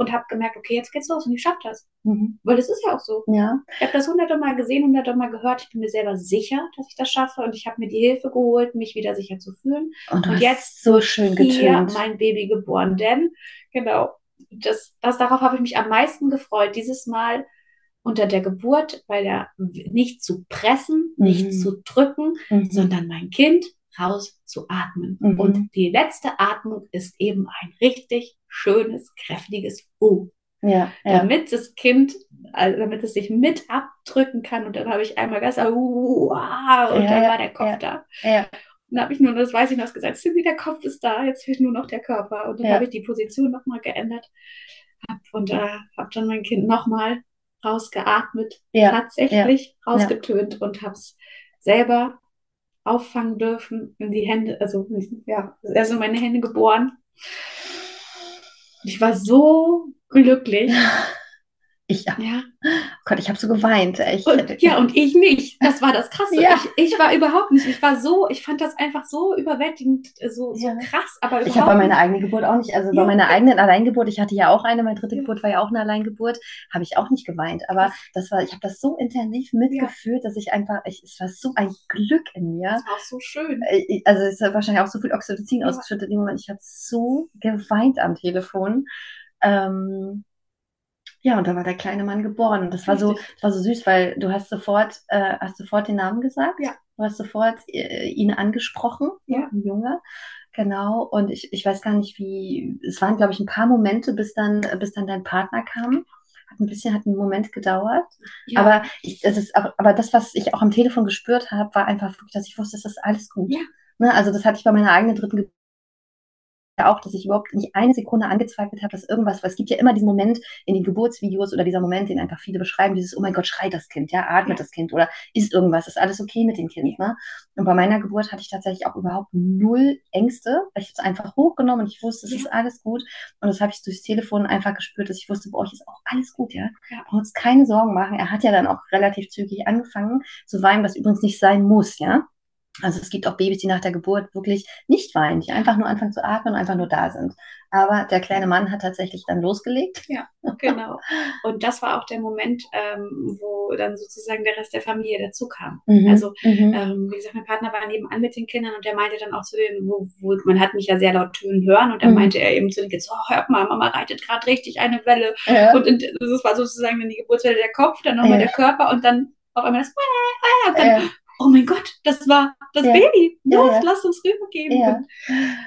und habe gemerkt, okay, jetzt geht's los und ich schaffe das. Mhm. Weil es ist ja auch so. Ja. Ich habe das hunderte Mal gesehen, hunderte Mal gehört. Ich bin mir selber sicher, dass ich das schaffe und ich habe mir die Hilfe geholt, mich wieder sicher zu fühlen. Und, du Und hast jetzt so schön hier mein Baby geboren. Denn, genau, das, das, darauf habe ich mich am meisten gefreut. Dieses Mal unter der Geburt, weil er nicht zu pressen, nicht Mhm. zu drücken, Mhm. sondern mein Kind raus zu atmen. Mhm. Und die letzte Atmung ist eben ein richtig schönes, kräftiges U Ja, ja. damit das Kind, also damit es sich mit abdrücken kann. Und dann habe ich einmal gesagt, wow, und Ja, dann war der Kopf da. ja. Und dann habe ich nur, das weiß ich noch, gesagt, Cindy, der Kopf ist da, jetzt fehlt nur noch der Körper. Und dann habe ich die Position nochmal geändert hab, und äh, habe dann mein Kind nochmal rausgeatmet, tatsächlich rausgetönt und habe es selber auffangen dürfen in die Hände, also ja, also in meine Hände geboren. Ich war so glücklich. Ich, oh Ja. Gott, ich habe so geweint. Ich, Und, ja, und ich nicht. Das war das Krasse. Ja. Ich, ich war überhaupt nicht. Ich war so, ich fand das einfach so überwältigend, äh, so, so Ja. krass, aber Ich habe bei meiner eigenen Geburt auch nicht, also bei Ja. meiner eigenen Alleingeburt, ich hatte ja auch eine, meine dritte. Geburt war ja auch eine Alleingeburt, habe ich auch nicht geweint. Aber das war, ich habe das so intensiv mitgefühlt, dass ich einfach, ich, es war so ein Glück in mir. Das war auch so schön. Äh, Also es hat wahrscheinlich auch so viel Oxytocin ausgeschüttet in dem Moment. Ich habe so geweint am Telefon. Ähm, ja, und da war der kleine Mann geboren. Und das war so, das war so süß, weil du hast sofort, äh, hast sofort den Namen gesagt. Ja. Du hast sofort äh, ihn angesprochen, Ja. ein Junge. Genau. Und ich, ich weiß gar nicht, wie, es waren, glaube ich, ein paar Momente, bis dann, bis dann dein Partner kam. Hat ein bisschen, hat einen Moment gedauert. Ja. Aber ich, das ist, aber das, was ich auch am Telefon gespürt habe, war einfach wirklich, dass ich wusste, es ist alles gut. Ja. Ne? Also das hatte ich bei meiner eigenen dritten Geburt auch, dass ich überhaupt nicht eine Sekunde angezweifelt habe, dass irgendwas, weil es gibt ja immer diesen Moment in den Geburtsvideos oder dieser Moment, den einfach viele beschreiben, dieses, oh mein Gott, schreit das Kind, ja, atmet das Kind oder ist irgendwas, ist alles okay mit dem Kind, ne? Und bei meiner Geburt hatte ich tatsächlich auch überhaupt null Ängste, weil ich es einfach hochgenommen und ich wusste, es ja. ist alles gut. Und das habe ich durchs Telefon einfach gespürt, dass ich wusste, bei euch ist auch alles gut, ja. ja. Braucht uns keine Sorgen machen. Er hat ja dann auch relativ zügig angefangen zu weinen, was übrigens nicht sein muss, ja. Also es gibt auch Babys, die nach der Geburt wirklich nicht weinen, die einfach nur anfangen zu atmen und einfach nur da sind. Aber der kleine Mann hat tatsächlich dann losgelegt. Ja, genau. Und das war auch der Moment, ähm, wo dann sozusagen der Rest der Familie dazu kam. Mhm. Also, mhm. ähm, wie gesagt, mein Partner war nebenan mit den Kindern und der meinte dann auch zu denen, wo, wo man hat mich ja sehr laut tönen hören und dann mhm. meinte er eben zu den Kids, oh, hört mal, Mama reitet gerade richtig eine Welle. Ja. Und das war sozusagen dann die Geburtswelle der Kopf, dann nochmal ja. der Körper und dann auf einmal das, und dann, ja oh mein Gott, das war das ja. Baby. Los, ja, ja. lass uns rübergehen.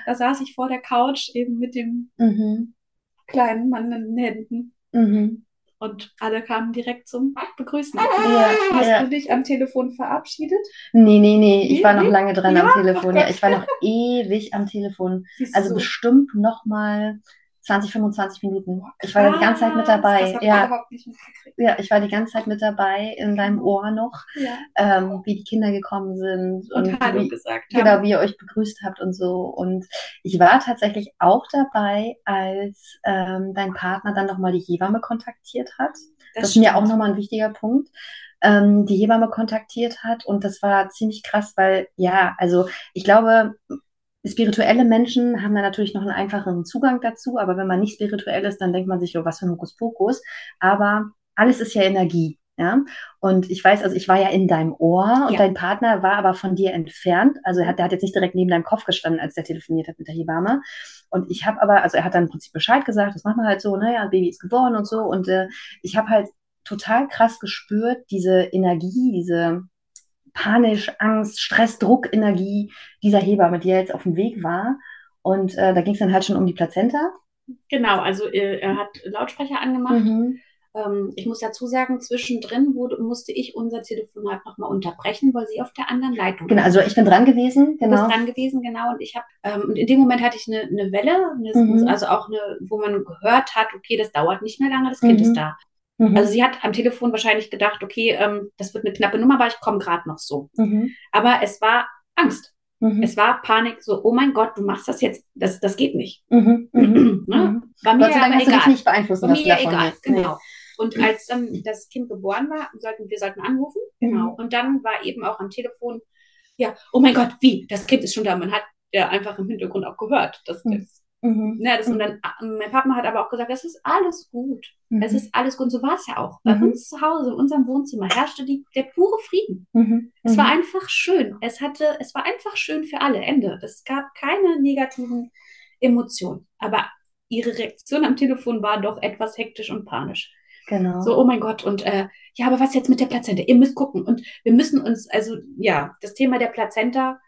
Da saß ich vor der Couch eben mit dem mhm. kleinen Mann in den Händen. Mhm. Und alle kamen direkt zum Begrüßen. Hast du dich am Telefon verabschiedet? Nee, nee, nee. Ich war noch lange dran am Telefon. Ja, ich war noch ewig am Telefon. Also bestimmt noch mal 20, 25 Minuten. Ich war die ganze Zeit mit dabei. ja. ja, ich war die ganze Zeit mit dabei in deinem Ohr noch, ja. ähm, wie die Kinder gekommen sind und, und Hallo wie, gesagt haben. Genau, wie ihr euch begrüßt habt und so. Und ich war tatsächlich auch dabei, als ähm, dein Partner dann nochmal die Hebamme kontaktiert hat. Das, das ist mir auch nochmal ein wichtiger Punkt ähm, die Hebamme kontaktiert hat. Und das war ziemlich krass, weil ja, also ich glaube, Spirituelle Menschen haben da natürlich noch einen einfacheren Zugang dazu, aber wenn man nicht spirituell ist, dann denkt man sich, oh, was für ein Hokuspokus. Aber alles ist ja Energie. Ja, und ich weiß, also ich war ja in deinem Ohr und ja. dein Partner war aber von dir entfernt. Also er hat, der hat jetzt nicht direkt neben deinem Kopf gestanden, als der telefoniert hat mit der Hebamme. Und ich habe aber, also er hat dann im Prinzip Bescheid gesagt, das machen wir halt so, naja, Baby ist geboren und so. Und äh, ich habe halt total krass gespürt, diese Energie, diese, Panisch, Angst, Stress, Druck, Energie dieser Hebamme, die ja jetzt auf dem Weg war. Und äh, da ging es dann halt schon um die Plazenta. Genau, also äh, er hat Lautsprecher angemacht. Mhm. Ähm, ich muss dazu sagen, zwischendrin wurde, musste ich unser Telefonat nochmal unterbrechen, weil sie auf der anderen Leitung Genau, also ich bin dran gewesen. Genau. Du bist dran gewesen, genau. Und ich habe, ähm, und in dem Moment hatte ich eine, eine Welle, eine, mhm. also auch eine, wo man gehört hat, okay, das dauert nicht mehr lange, das Kind mhm. ist da. Mhm. Also sie hat am Telefon wahrscheinlich gedacht, okay, ähm, das wird eine knappe Nummer, aber ich komme gerade noch so. Mhm. Aber es war Angst. Mhm. Es war Panik, so, oh mein Gott, du machst das jetzt, das, das geht nicht. Mhm. Mhm. ne? Mhm. War mir aber egal. nicht beeinflussen War mir egal, genau. Und als dann das Kind geboren war, sollten wir sollten anrufen, genau. Und dann war eben auch am Telefon, ja, oh mein Gott, wie, das Kind ist schon da. Man hat ja einfach im Hintergrund auch gehört, dass das Mhm. Ne, das, und dann, mein Papa hat aber auch gesagt, es ist alles gut. Mhm. Es ist alles gut. Und so war es ja auch. Bei mhm. uns zu Hause, in unserem Wohnzimmer, herrschte die, der pure Frieden. Mhm. Es war mhm. einfach schön. Es hatte, es war einfach schön für alle. Ende. Es gab keine negativen Emotionen. Aber ihre Reaktion am Telefon war doch etwas hektisch und panisch. Genau. So, oh mein Gott, und äh, ja, aber was jetzt mit der Plazenta? Ihr müsst gucken. Und wir müssen uns, also ja, das Thema der Plazenta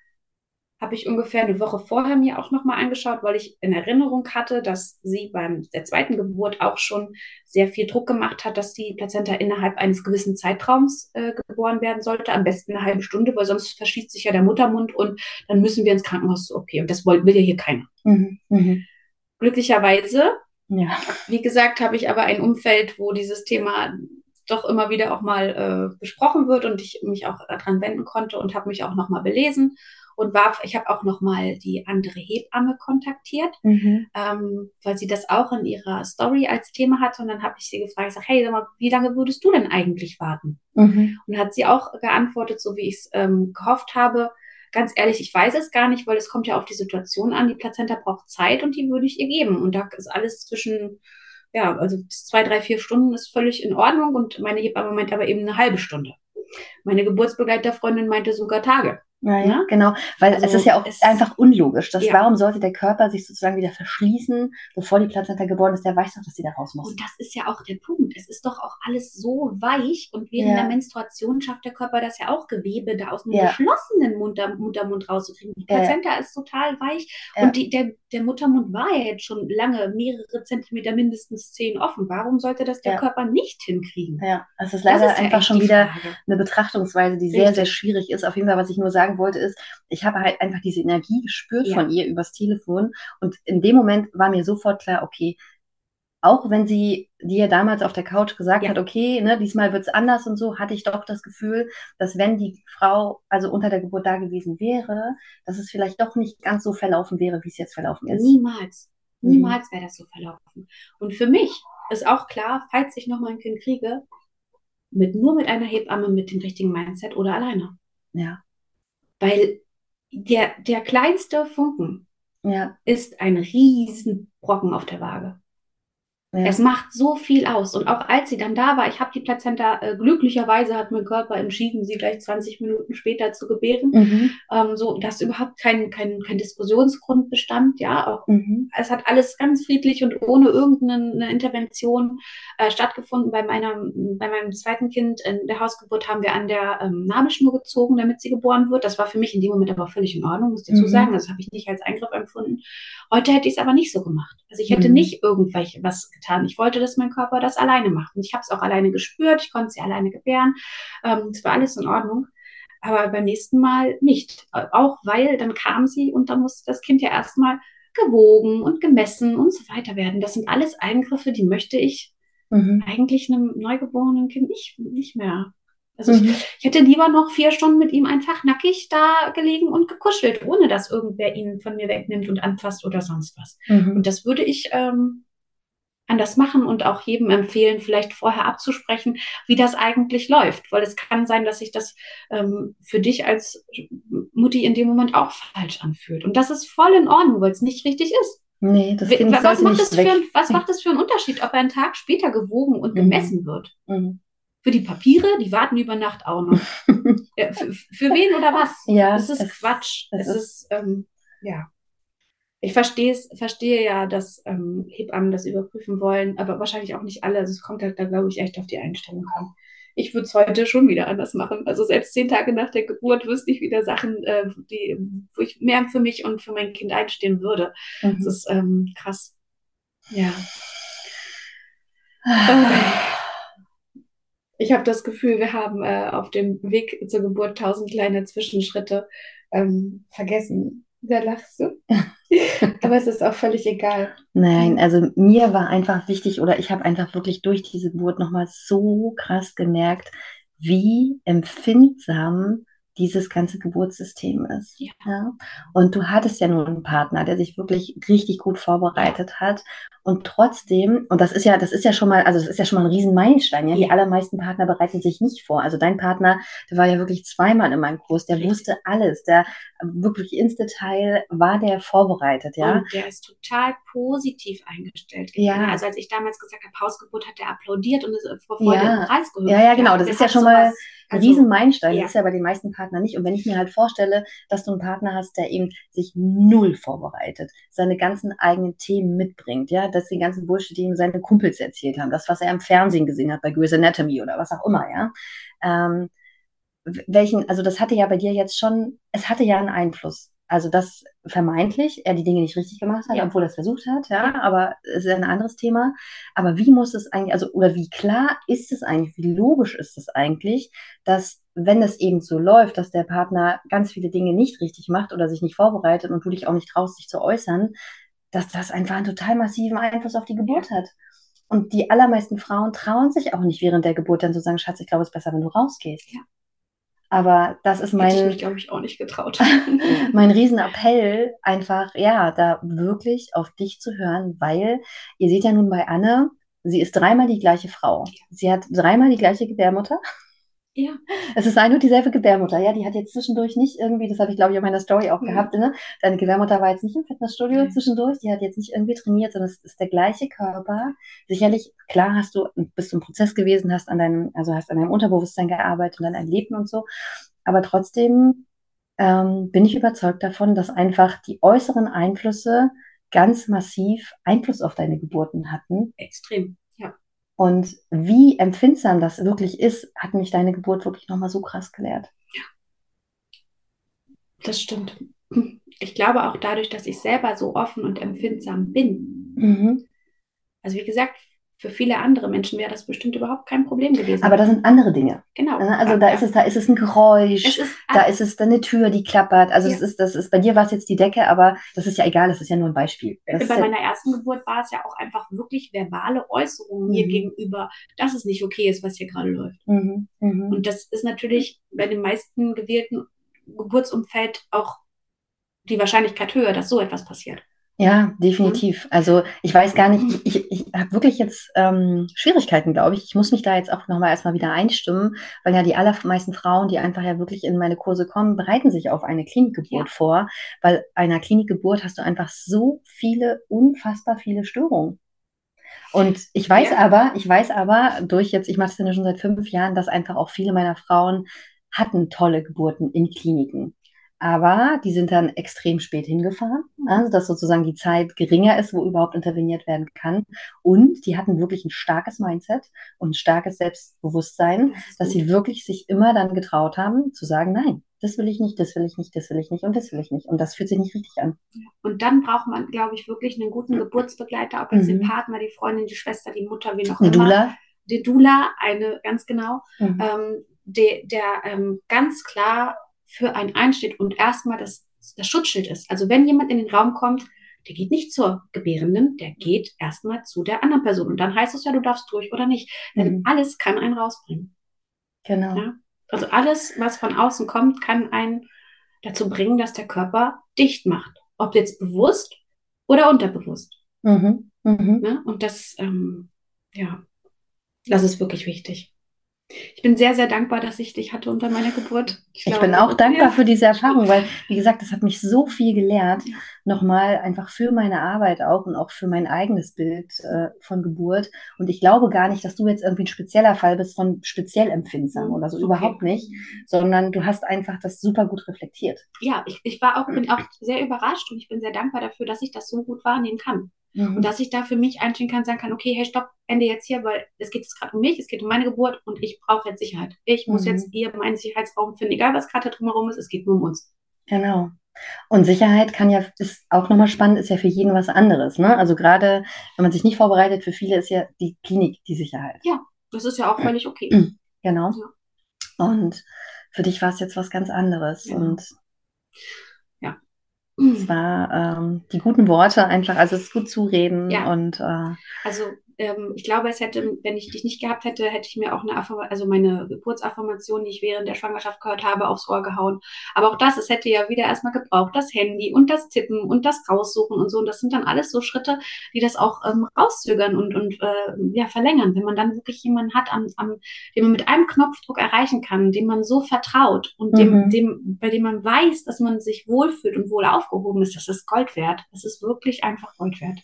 habe ich ungefähr eine Woche vorher mir auch nochmal angeschaut, weil ich in Erinnerung hatte, dass sie beim der zweiten Geburt auch schon sehr viel Druck gemacht hat, dass die Plazenta innerhalb eines gewissen Zeitraums äh, geboren werden sollte, am besten eine halbe Stunde, weil sonst verschließt sich ja der Muttermund und dann müssen wir ins Krankenhaus zur OP. Und das will, will ja hier keiner. Mhm, mh. Glücklicherweise, ja. wie gesagt, habe ich aber ein Umfeld, wo dieses Thema doch immer wieder auch mal äh, besprochen wird und ich mich auch daran wenden konnte und habe mich auch nochmal belesen und war, ich habe auch noch mal die andere Hebamme kontaktiert, mhm. ähm, weil sie das auch in ihrer Story als Thema hatte. Und dann habe ich sie gefragt, ich sag, hey, sag mal, wie lange würdest du denn eigentlich warten? Mhm. Und hat sie auch geantwortet, so wie ich es ähm, gehofft habe. Ganz ehrlich, ich weiß es gar nicht, weil es kommt ja auf die Situation an. Die Plazenta braucht Zeit und die würde ich ihr geben. Und da ist alles zwischen ja, also zwei, drei, vier Stunden ist völlig in Ordnung und meine Hebamme meint aber eben eine halbe Stunde. Meine Geburtsbegleiterfreundin meinte sogar Tage. Ja, ja, genau, weil also es ist ja auch einfach unlogisch. Dass, ja. Warum sollte der Körper sich sozusagen wieder verschließen, bevor die Plazenta geboren ist? Der weiß doch, dass sie da raus muss. Und das ist ja auch der Punkt. Es ist doch auch alles so weich und während ja. der Menstruation schafft der Körper das ja auch Gewebe da aus einem ja. geschlossenen Mutter, Muttermund rauszukriegen. Die Plazenta ist total weich und die, der, der Muttermund war ja jetzt schon lange mehrere Zentimeter, mindestens zehn offen. Warum sollte das der Körper nicht hinkriegen? Ja, also es ist leider ist einfach schon wieder eine Betrachtungsweise, die sehr, Richtig. sehr schwierig ist. Auf jeden Fall, was ich nur sage, sagen wollte, ist, ich habe halt einfach diese Energie gespürt Ja. von ihr übers Telefon. Und in dem Moment war mir sofort klar, okay, auch wenn sie dir damals auf der Couch gesagt Ja. hat, okay, ne, diesmal wird's anders und so, hatte ich doch das Gefühl, dass wenn die Frau also unter der Geburt da gewesen wäre, dass es vielleicht doch nicht ganz so verlaufen wäre, wie es jetzt verlaufen ist. Niemals. Mhm. Niemals wäre das so verlaufen. Und für mich ist auch klar, falls ich nochmal ein Kind kriege, mit, nur mit einer Hebamme mit dem richtigen Mindset oder alleine. Ja, Weil der, der kleinste Funken ja, ist ein Riesenbrocken auf der Waage. Ja. Es macht so viel aus. Und auch als sie dann da war, ich habe die Plazenta, äh, glücklicherweise hat mein Körper entschieden, sie gleich 20 Minuten später zu gebären. Mhm. Ähm, so, dass überhaupt kein, kein, kein Diskussionsgrund bestand. Ja, auch Mhm. es hat alles ganz friedlich und ohne irgendeine Intervention äh, stattgefunden. Bei meiner, bei meinem zweiten Kind in der Hausgeburt haben wir an der ähm, Nabelschnur gezogen, damit sie geboren wird. Das war für mich in dem Moment aber völlig in Ordnung, muss ich dazu Mhm. sagen. Das habe ich nicht als Eingriff empfunden. Heute hätte ich es aber nicht so gemacht. Also ich hätte Mhm. nicht irgendwelche was getan. Ich wollte, dass mein Körper das alleine macht. Und ich habe es auch alleine gespürt. Ich konnte sie alleine gebären. Ähm, Es war alles in Ordnung. Aber beim nächsten Mal nicht. Auch weil dann kam sie und dann musste das Kind ja erstmal gewogen und gemessen und so weiter werden. Das sind alles Eingriffe, die möchte ich Mhm. eigentlich einem neugeborenen Kind nicht, nicht mehr. Also Mhm. ich, ich hätte lieber noch vier Stunden mit ihm einfach nackig da gelegen und gekuschelt, ohne dass irgendwer ihn von mir wegnimmt und anfasst oder sonst was. Mhm. Und das würde ich ähm, anders machen und auch jedem empfehlen, vielleicht vorher abzusprechen, wie das eigentlich läuft. Weil es kann sein, dass sich das ähm, für dich als Mutti in dem Moment auch falsch anfühlt. Und das ist voll in Ordnung, weil es nicht richtig ist. Nee, das was, macht nicht das für ein, was macht das für einen Unterschied, ob er einen Tag später gewogen und Mhm. gemessen wird? Mhm. Für die Papiere, die warten über Nacht auch noch. Ja, für, für wen oder was? Ja, Das ist es- Quatsch. es ist- ist, ähm, ja. Ich verstehe es, verstehe ja, dass ähm, Hebammen das überprüfen wollen, aber wahrscheinlich auch nicht alle. Also es kommt halt da, glaube ich, echt auf die Einstellung an. Ich würde es heute schon wieder anders machen. Also selbst zehn Tage nach der Geburt wüsste ich wieder Sachen, äh, die, wo ich mehr für mich und für mein Kind einstehen würde. Das Mhm. ist ähm, krass. Ja. Ich habe das Gefühl, wir haben äh, auf dem Weg zur Geburt tausend kleine Zwischenschritte ähm, vergessen. Da lachst du. Aber es ist auch völlig egal. Nein, also mir war einfach wichtig, oder ich habe einfach wirklich durch diese Geburt nochmal so krass gemerkt, wie empfindsam dieses ganze Geburtssystem ist. Ja. Ja? Und du hattest ja nun einen Partner, der sich wirklich richtig gut vorbereitet hat. Und trotzdem, und das ist ja, das ist ja schon mal, also das ist ja schon mal ein Riesenmeilenstein, ja. Die allermeisten Partner bereiten sich nicht vor. Also dein Partner, der war ja wirklich zweimal in meinem Kurs, der Richtig. wusste alles, der wirklich ins Detail war der vorbereitet, ja. Und der ist total positiv eingestellt. Ja. gewesen. Also als ich damals gesagt habe, Hausgeburt, hat er applaudiert und ist vor Freude Ja. im Kreis gehüpft. Ja, ja, genau. Das der ist ja schon mal Ein also, Riesenmeilenstein, ja. ist ja bei den meisten Partnern nicht. Und wenn ich mir halt vorstelle, dass du einen Partner hast, der eben sich null vorbereitet, seine ganzen eigenen Themen mitbringt, ja, dass die ganzen Bullshit, die ihm seine Kumpels erzählt haben, das, was er im Fernsehen gesehen hat, bei Grey's Anatomy oder was auch immer, ja. Ähm, welchen, also das hatte ja bei dir jetzt schon, es hatte ja einen Einfluss. Also dass vermeintlich er die Dinge nicht richtig gemacht hat, Ja. obwohl er es versucht hat, ja, aber es ist ein anderes Thema. Aber wie muss es eigentlich, also oder wie klar ist es eigentlich, wie logisch ist es eigentlich, dass wenn es eben so läuft, dass der Partner ganz viele Dinge nicht richtig macht oder sich nicht vorbereitet und du dich auch nicht traust, dich zu äußern, dass das einfach einen total massiven Einfluss auf die Geburt hat. Und die allermeisten Frauen trauen sich auch nicht während der Geburt dann zu sagen, Schatz, ich glaube, es ist besser, wenn du rausgehst. Ja. Aber das ist Hätte ich mein, mich, glaube ich, auch nicht getraut. mein Riesenappell, einfach, ja, da wirklich auf dich zu hören, weil ihr seht ja nun bei Anne, sie ist dreimal die gleiche Frau. Sie hat dreimal die gleiche Gebärmutter. Ja. Es ist eine und dieselbe Gebärmutter, ja, die hat jetzt zwischendurch nicht irgendwie, das habe ich glaube ich in meiner Story auch Mhm. gehabt, ne? Deine Gebärmutter war jetzt nicht im Fitnessstudio Nein. zwischendurch, die hat jetzt nicht irgendwie trainiert, sondern es ist der gleiche Körper. Sicherlich, klar hast du, bist du im Prozess gewesen, hast an deinem, also hast an deinem Unterbewusstsein gearbeitet und an deinem Leben und so, aber trotzdem ähm, bin ich überzeugt davon, dass einfach die äußeren Einflüsse ganz massiv Einfluss auf deine Geburten hatten. Extrem. Ja. Und wie empfindsam das wirklich ist, hat mich deine Geburt wirklich nochmal so krass gelehrt. Das stimmt. Ich glaube auch dadurch, dass ich selber so offen und empfindsam bin. Mhm. Also wie gesagt, für viele andere Menschen wäre das bestimmt überhaupt kein Problem gewesen. Aber da sind andere Dinge. genau. Ne? Also Ja, da ja. ist es, da ist es ein Geräusch, Es ist da ist es dann eine Tür, die klappert. Also das Ja. ist, das ist, bei dir war es jetzt die Decke, aber das ist ja egal, das ist ja nur ein Beispiel. Das bei meiner ersten Geburt war es ja auch einfach wirklich verbale Äußerungen mir Mhm. gegenüber, dass es nicht okay ist, was hier gerade läuft. mhm, mhm. Und das ist natürlich bei den meisten gewählten Geburtsumfeld auch die Wahrscheinlichkeit höher, dass so etwas passiert. Ja, definitiv. Also ich weiß gar nicht, ich, ich, ich habe wirklich jetzt ähm, Schwierigkeiten, glaube ich. Ich muss mich da jetzt auch nochmal erstmal wieder einstimmen, weil ja die allermeisten Frauen, die einfach ja wirklich in meine Kurse kommen, bereiten sich auf eine Klinikgeburt Ja. vor, weil einer Klinikgeburt hast du einfach so viele, unfassbar viele Störungen. Und ich weiß Ja. aber, ich weiß aber durch jetzt, ich mache das ja schon seit fünf Jahren, dass einfach auch viele meiner Frauen hatten tolle Geburten in Kliniken. Aber die sind dann extrem spät hingefahren, also dass sozusagen die Zeit geringer ist, wo überhaupt interveniert werden kann. Und die hatten wirklich ein starkes Mindset und ein starkes Selbstbewusstsein, Das dass sie wirklich sich immer dann getraut haben, zu sagen, nein, das will ich nicht, das will ich nicht, das will ich nicht und das will ich nicht. Und das fühlt sich nicht richtig an. Und dann braucht man, glaube ich, wirklich einen guten Geburtsbegleiter, ob jetzt den Mhm. Partner, die Freundin, die Schwester, die Mutter, wie Eine immer. Dula. Die Dula, eine ganz genau, Mhm. ähm, der, der ähm, ganz klar für einen einsteht und erstmal das, das Schutzschild ist. Also wenn jemand in den Raum kommt, der geht nicht zur Gebärenden, der geht erstmal zu der anderen Person. Und dann heißt es ja, du darfst durch oder nicht. Denn Mhm. alles kann einen rausbringen. Genau. Ja? Also alles, was von außen kommt, kann einen dazu bringen, dass der Körper dicht macht. Ob jetzt bewusst oder unterbewusst. Mhm. Mhm. Ne? Und das, ähm, ja, das ist wirklich wichtig. Ich bin sehr, sehr dankbar, dass ich dich hatte unter meiner Geburt. Ich bin auch dankbar für diese Erfahrung, weil, wie gesagt, das hat mich so viel gelehrt. Ja. Nochmal einfach für meine Arbeit auch und auch für mein eigenes Bild äh, von Geburt. Und ich glaube gar nicht, dass du jetzt irgendwie ein spezieller Fall bist von speziell empfindsam oder so. Okay. Überhaupt nicht. Sondern du hast einfach das super gut reflektiert. Ja, ich, ich war auch, bin auch sehr überrascht und ich bin sehr dankbar dafür, dass ich das so gut wahrnehmen kann. Mhm. Und dass ich da für mich einstehen kann, sagen kann, okay, hey, stopp, Ende jetzt hier, weil es geht jetzt gerade um mich, es geht um meine Geburt und ich brauche jetzt Sicherheit. Ich muss Mhm. jetzt hier meinen Sicherheitsraum finden, egal was gerade drumherum ist, es geht nur um uns. Genau. Und Sicherheit kann ja, ist auch nochmal spannend, ist ja für jeden was anderes. Ne? Also gerade, wenn man sich nicht vorbereitet, für viele ist ja die Klinik die Sicherheit. Das ist ja auch völlig okay. Genau. Ja. Und für dich war es jetzt was ganz anderes. Genau. Und es war ähm, die guten Worte einfach, also es gut zureden Ja. und äh, Also ähm, ich glaube, es hätte, wenn ich dich nicht gehabt hätte, hätte ich mir auch eine Affirma also meine Geburtsaffirmation, die ich während der Schwangerschaft gehört habe, aufs Ohr gehauen. Aber auch das, es hätte ja wieder erstmal gebraucht, das Handy und das Tippen und das Raussuchen und so. Und das sind dann alles so Schritte, die das auch ähm, rauszögern und, und äh, ja, verlängern. Wenn man dann wirklich jemanden hat, am, am, den man mit einem Knopfdruck erreichen kann, dem man so vertraut und dem, Mhm. dem, bei dem man weiß, dass man sich wohlfühlt und wohl aufgehoben ist, das ist Gold wert. Das ist wirklich einfach Gold wert.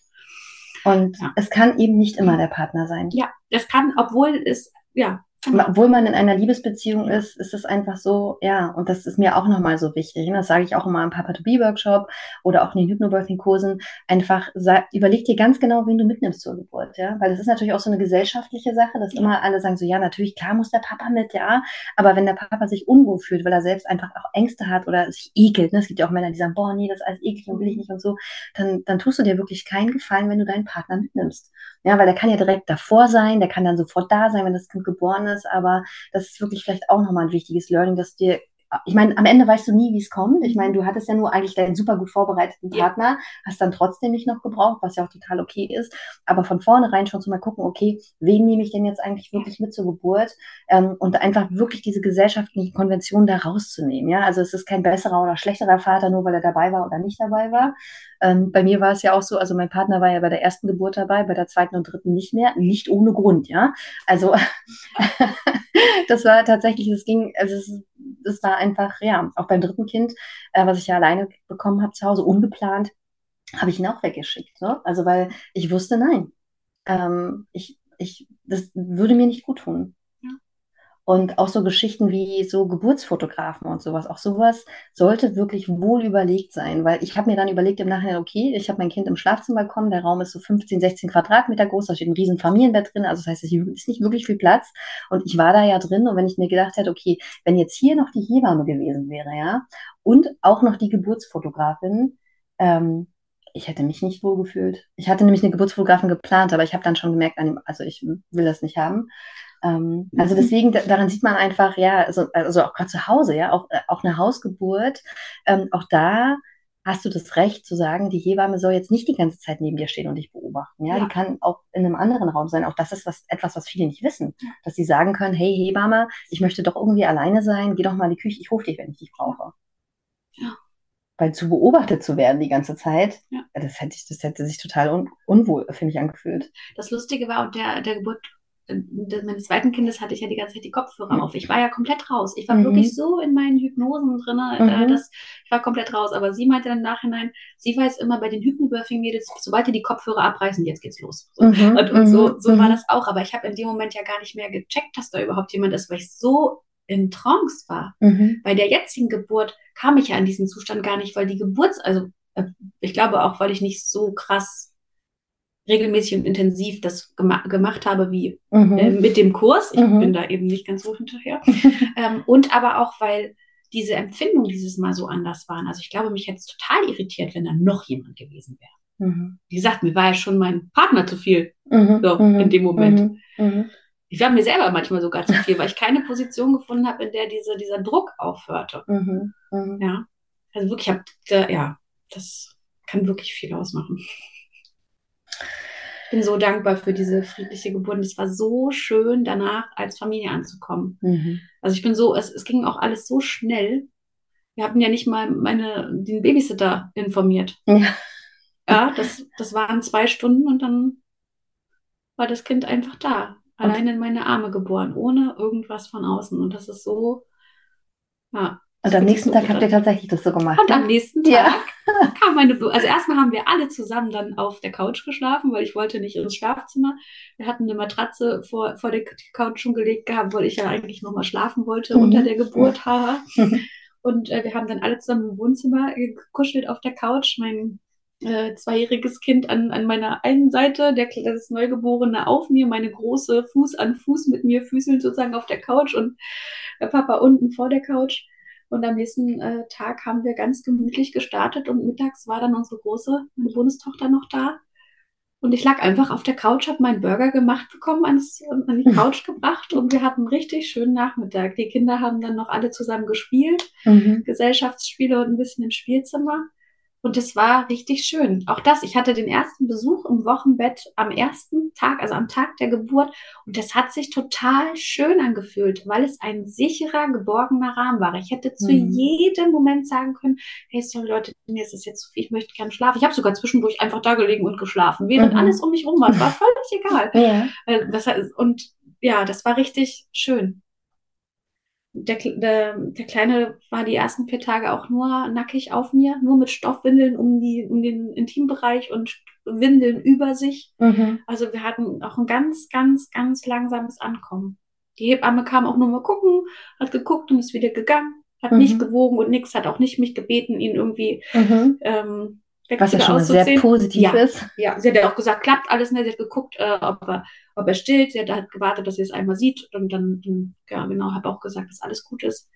Und Ja. es kann eben nicht immer der Partner sein. Ja, das kann, obwohl es, ja. Obwohl man in einer Liebesbeziehung ist, ist es einfach so, ja, und das ist mir auch nochmal so wichtig. ne? Das sage ich auch immer im Papa-to-Be-Workshop oder auch in den Hypnobirthing-Kursen. Einfach überleg dir ganz genau, wen du mitnimmst zur Geburt, ja. Weil das ist natürlich auch so eine gesellschaftliche Sache, dass Ja. immer alle sagen so, ja, natürlich, klar muss der Papa mit, ja. Aber wenn der Papa sich unwohl fühlt, weil er selbst einfach auch Ängste hat oder sich ekelt, ne? Es gibt ja auch Männer, die sagen, boah, nee, das ist alles eklig und will ich nicht und so, dann, dann tust du dir wirklich keinen Gefallen, wenn du deinen Partner mitnimmst. Ja, weil der kann ja direkt davor sein, der kann dann sofort da sein, wenn das Kind geboren ist, aber das ist wirklich vielleicht auch nochmal ein wichtiges Learning, dass dir, ich meine, am Ende weißt du nie, wie es kommt. Ich meine, du hattest ja nur eigentlich deinen super gut vorbereiteten. Partner, hast dann trotzdem nicht noch gebraucht, was ja auch total okay ist, aber von vornherein schon zu mal gucken, okay, wen nehme ich denn jetzt eigentlich wirklich mit zur Geburt ähm, und einfach wirklich diese gesellschaftlichen Konventionen da rauszunehmen, ja, also es ist kein besserer oder schlechterer Vater, nur weil er dabei war oder nicht dabei war, ähm, bei mir war es ja auch so, also mein Partner war ja bei der ersten Geburt dabei, bei der zweiten und dritten nicht mehr, nicht ohne Grund, ja. Also das war tatsächlich, es ging, also es, es war einfach, ja, auch beim dritten Kind, äh, was ich ja alleine bekommen habe zu Hause, ungeplant, habe ich ihn auch weggeschickt, ne? Also weil ich wusste, nein, ähm, ich, ich, das würde mir nicht gut tun. Und auch so Geschichten wie so Geburtsfotografen und sowas, auch sowas sollte wirklich wohl überlegt sein, weil ich habe mir dann überlegt im Nachhinein, okay, ich habe mein Kind im Schlafzimmer bekommen, der Raum ist so 15, 16 Quadratmeter groß, da steht ein riesen Familienbett drin, also das heißt, es ist nicht wirklich viel Platz und ich war da ja drin und wenn ich mir gedacht hätte, okay, wenn jetzt hier noch die Hebamme gewesen wäre, ja, und auch noch die Geburtsfotografin, ähm, ich hätte mich nicht wohl gefühlt. Ich hatte nämlich eine Geburtsfotografin geplant, aber ich habe dann schon gemerkt, also ich will das nicht haben. Ähm, also mhm. deswegen, daran sieht man einfach, ja, also, also auch gerade zu Hause, ja, auch, äh, auch eine Hausgeburt, ähm, auch da hast du das Recht zu sagen, die Hebamme soll jetzt nicht die ganze Zeit neben dir stehen und dich beobachten. Ja, ja. die kann auch in einem anderen Raum sein. Auch das ist was, etwas, was viele nicht wissen. Dass sie sagen können, hey Hebamme, ich möchte doch irgendwie alleine sein, geh doch mal in die Küche, ich rufe dich, wenn ich dich brauche. Ja. Weil zu beobachtet zu werden die ganze Zeit, ja. das, hätte ich, das hätte sich total un unwohl für mich angefühlt. Das Lustige war, der, der Geburt meines zweiten Kindes hatte ich ja die ganze Zeit die Kopfhörer mhm. auf. Ich war ja komplett raus. Ich war mhm. wirklich so in meinen Hypnosen drin, äh, mhm. dass ich war komplett raus. Aber sie meinte dann im Nachhinein, sie weiß immer bei den Hypnobirthing-Mädels, sobald die die Kopfhörer abreißen, jetzt geht's los. Mhm. Und, und, so, so war mhm. das auch. Aber ich habe in dem Moment ja gar nicht mehr gecheckt, dass da überhaupt jemand ist, weil ich so in Trance war. Mhm. Bei der jetzigen Geburt kam ich ja in diesen Zustand gar nicht, weil die Geburts, also äh, ich glaube auch, weil ich nicht so krass regelmäßig und intensiv das gema gemacht habe wie mhm. äh, mit dem Kurs. Ich mhm. bin da eben nicht ganz so hinterher. ähm, und aber auch, weil diese Empfindungen dieses Mal so anders waren. Also ich glaube, mich hätte es total irritiert, wenn da noch jemand gewesen wäre. Mhm. Wie gesagt, mir war ja schon mein Partner zu viel mhm. so, mhm. in dem Moment. Mhm. Ich war mir selber manchmal sogar zu viel, weil ich keine Position gefunden habe, in der diese, dieser Druck aufhörte. Ja. Also wirklich, ich habe, ja, das kann wirklich viel ausmachen bin so dankbar für diese friedliche Geburt. Und es war so schön, danach als Familie anzukommen. Mhm. Also ich bin so, es, es ging auch alles so schnell. Wir hatten ja nicht mal meine, den Babysitter informiert. Ja, ja das, das waren zwei Stunden und dann war das Kind einfach da. Allein in meine Arme geboren, ohne irgendwas von außen. Und das ist so, ja, und am nächsten Tag habt ihr tatsächlich das so gemacht. Und ne? am nächsten Tag ja. kam meine, also erstmal haben wir alle zusammen dann auf der Couch geschlafen, weil ich wollte nicht ins Schlafzimmer. Wir hatten eine Matratze vor, vor der Couch schon gelegt gehabt, weil ich ja eigentlich nochmal schlafen wollte mhm. unter der Geburt. Haha. Und äh, wir haben dann alle zusammen im Wohnzimmer gekuschelt auf der Couch. Mein äh, zweijähriges Kind an, an meiner einen Seite, der, das Neugeborene auf mir, meine große Fuß an Fuß mit mir, Füßeln sozusagen auf der Couch und der Papa unten vor der Couch. Und am nächsten äh, Tag haben wir ganz gemütlich gestartet und mittags war dann unsere große, meine Bundestochter noch da. Und ich lag einfach auf der Couch, habe meinen Burger gemacht bekommen, ans, an die Couch gebracht und wir hatten einen richtig schönen Nachmittag. Die Kinder haben dann noch alle zusammen gespielt, mhm. Gesellschaftsspiele und ein bisschen im Spielzimmer. Und es war richtig schön. Auch das, ich hatte den ersten Besuch im Wochenbett am ersten Tag, also am Tag der Geburt. Und das hat sich total schön angefühlt, weil es ein sicherer, geborgener Rahmen war. Ich hätte zu mhm. jedem Moment sagen können, hey, sorry Leute, mir ist das jetzt zu viel, ich möchte gerne schlafen. Ich habe sogar zwischendurch einfach da gelegen und geschlafen, während mhm. alles um mich rum war. War völlig egal. Ja. Äh, das, und ja, das war richtig schön der, der, der Kleine war die ersten vier Tage auch nur nackig auf mir, nur mit Stoffwindeln um, die, um den Intimbereich und Windeln über sich. Mhm. Also wir hatten auch ein ganz, ganz, ganz langsames Ankommen. Die Hebamme kam auch nur mal gucken, hat geguckt und ist wieder gegangen, hat mhm. nicht gewogen und nichts, hat auch nicht mich gebeten, ihn irgendwie mhm. ähm, was ja schon sehr positiv ja, ist. Ja, sie hat ja auch gesagt, klappt alles. Ne? Sie hat geguckt, äh, ob, er, ob er stillt. Sie hat gewartet, dass sie es einmal sieht. Und dann, dann ja, genau, habe auch gesagt, dass alles gut ist.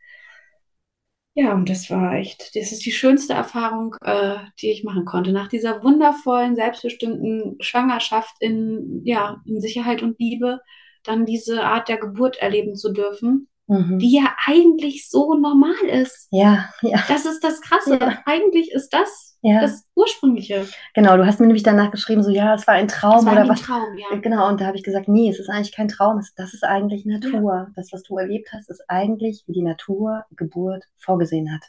Ja, und das war echt, das ist die schönste Erfahrung, äh, die ich machen konnte. Nach dieser wundervollen, selbstbestimmten Schwangerschaft in, ja, in Sicherheit und Liebe, dann diese Art der Geburt erleben zu dürfen mhm. die ja eigentlich so normal ist. Ja, ja. Das ist das Krasse. Ja. Eigentlich ist das ja. das Ursprüngliche. Genau, du hast mir nämlich danach geschrieben, so ja, es war ein Traum war oder ein was. Traum, ja. Genau, und da habe ich gesagt, nee, es ist eigentlich kein Traum, das ist eigentlich Natur. Ja. Das, was du erlebt hast, ist eigentlich, wie die Natur Geburt vorgesehen hat.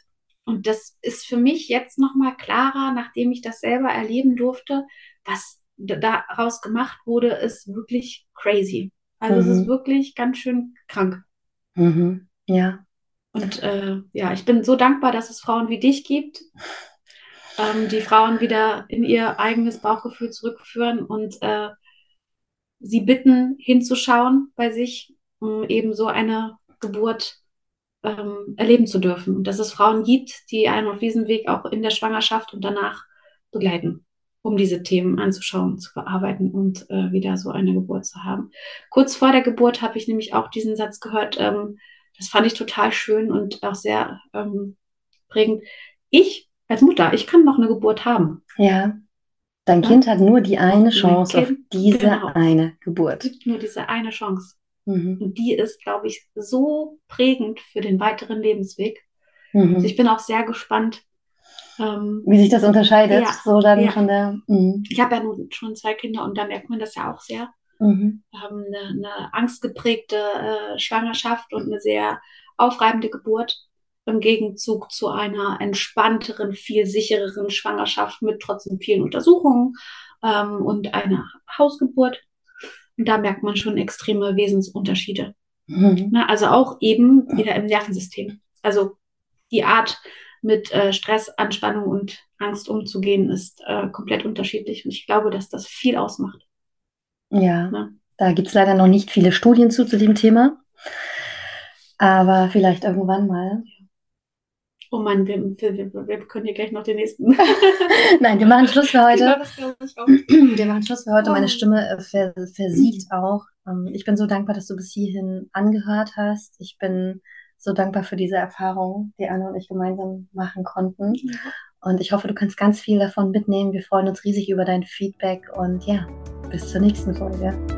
Und das ist für mich jetzt nochmal klarer, nachdem ich das selber erleben durfte, was daraus gemacht wurde, ist wirklich crazy. Also mhm. es ist mhm. wirklich ganz schön krank. Mhm. Ja. Und äh, ja, ich bin so dankbar, dass es Frauen wie dich gibt, ähm, die Frauen wieder in ihr eigenes Bauchgefühl zurückführen und äh, sie bitten, hinzuschauen bei sich, um eben so eine Geburt ähm, erleben zu dürfen. Und dass es Frauen gibt, die einen auf diesem Weg auch in der Schwangerschaft und danach begleiten um diese Themen anzuschauen, zu bearbeiten und äh, wieder so eine Geburt zu haben. Kurz vor der Geburt habe ich nämlich auch diesen Satz gehört, ähm, das fand ich total schön und auch sehr ähm, prägend. Ich als Mutter, ich kann noch eine Geburt haben. Ja. Dein Kind hat nur die eine Chance kind, auf diese genau. eine Geburt. Es gibt nur diese eine Chance. Mhm. Und die ist, glaube ich, so prägend für den weiteren Lebensweg. Mhm. Also ich bin auch sehr gespannt. Ähm, Wie sich das unterscheidet, Ja, so dann ja. von der. Mhm. ich habe ja nun schon zwei Kinder und da merkt man das ja auch sehr. Mhm. Wir haben eine, eine angstgeprägte äh, Schwangerschaft und eine sehr aufreibende Geburt im Gegenzug zu einer entspannteren, viel sichereren Schwangerschaft mit trotzdem vielen Untersuchungen ähm, und einer Hausgeburt. Und da merkt man schon extreme Wesensunterschiede. Mhm. Ne? Also auch eben wieder im Nervensystem. Also die Art, mit äh, Stress, Anspannung und Angst umzugehen, ist äh, komplett unterschiedlich. Und ich glaube, dass das viel ausmacht. Ja, Ja. da gibt es leider noch nicht viele Studien zu, zu dem Thema. Aber vielleicht irgendwann mal. Oh Mann, wir, wir, wir, können hier gleich noch den nächsten. Nein, wir machen Schluss für heute. Genau. Wir machen Schluss für heute. Meine Oh. Stimme äh, ver versiegt auch. Ähm, Ich bin so dankbar, dass du bis hierhin angehört hast. Ich bin so dankbar für diese Erfahrung, die Anne und ich gemeinsam machen konnten. Und ich hoffe, du kannst ganz viel davon mitnehmen. Wir freuen uns riesig über dein Feedback und ja, bis zur nächsten Folge.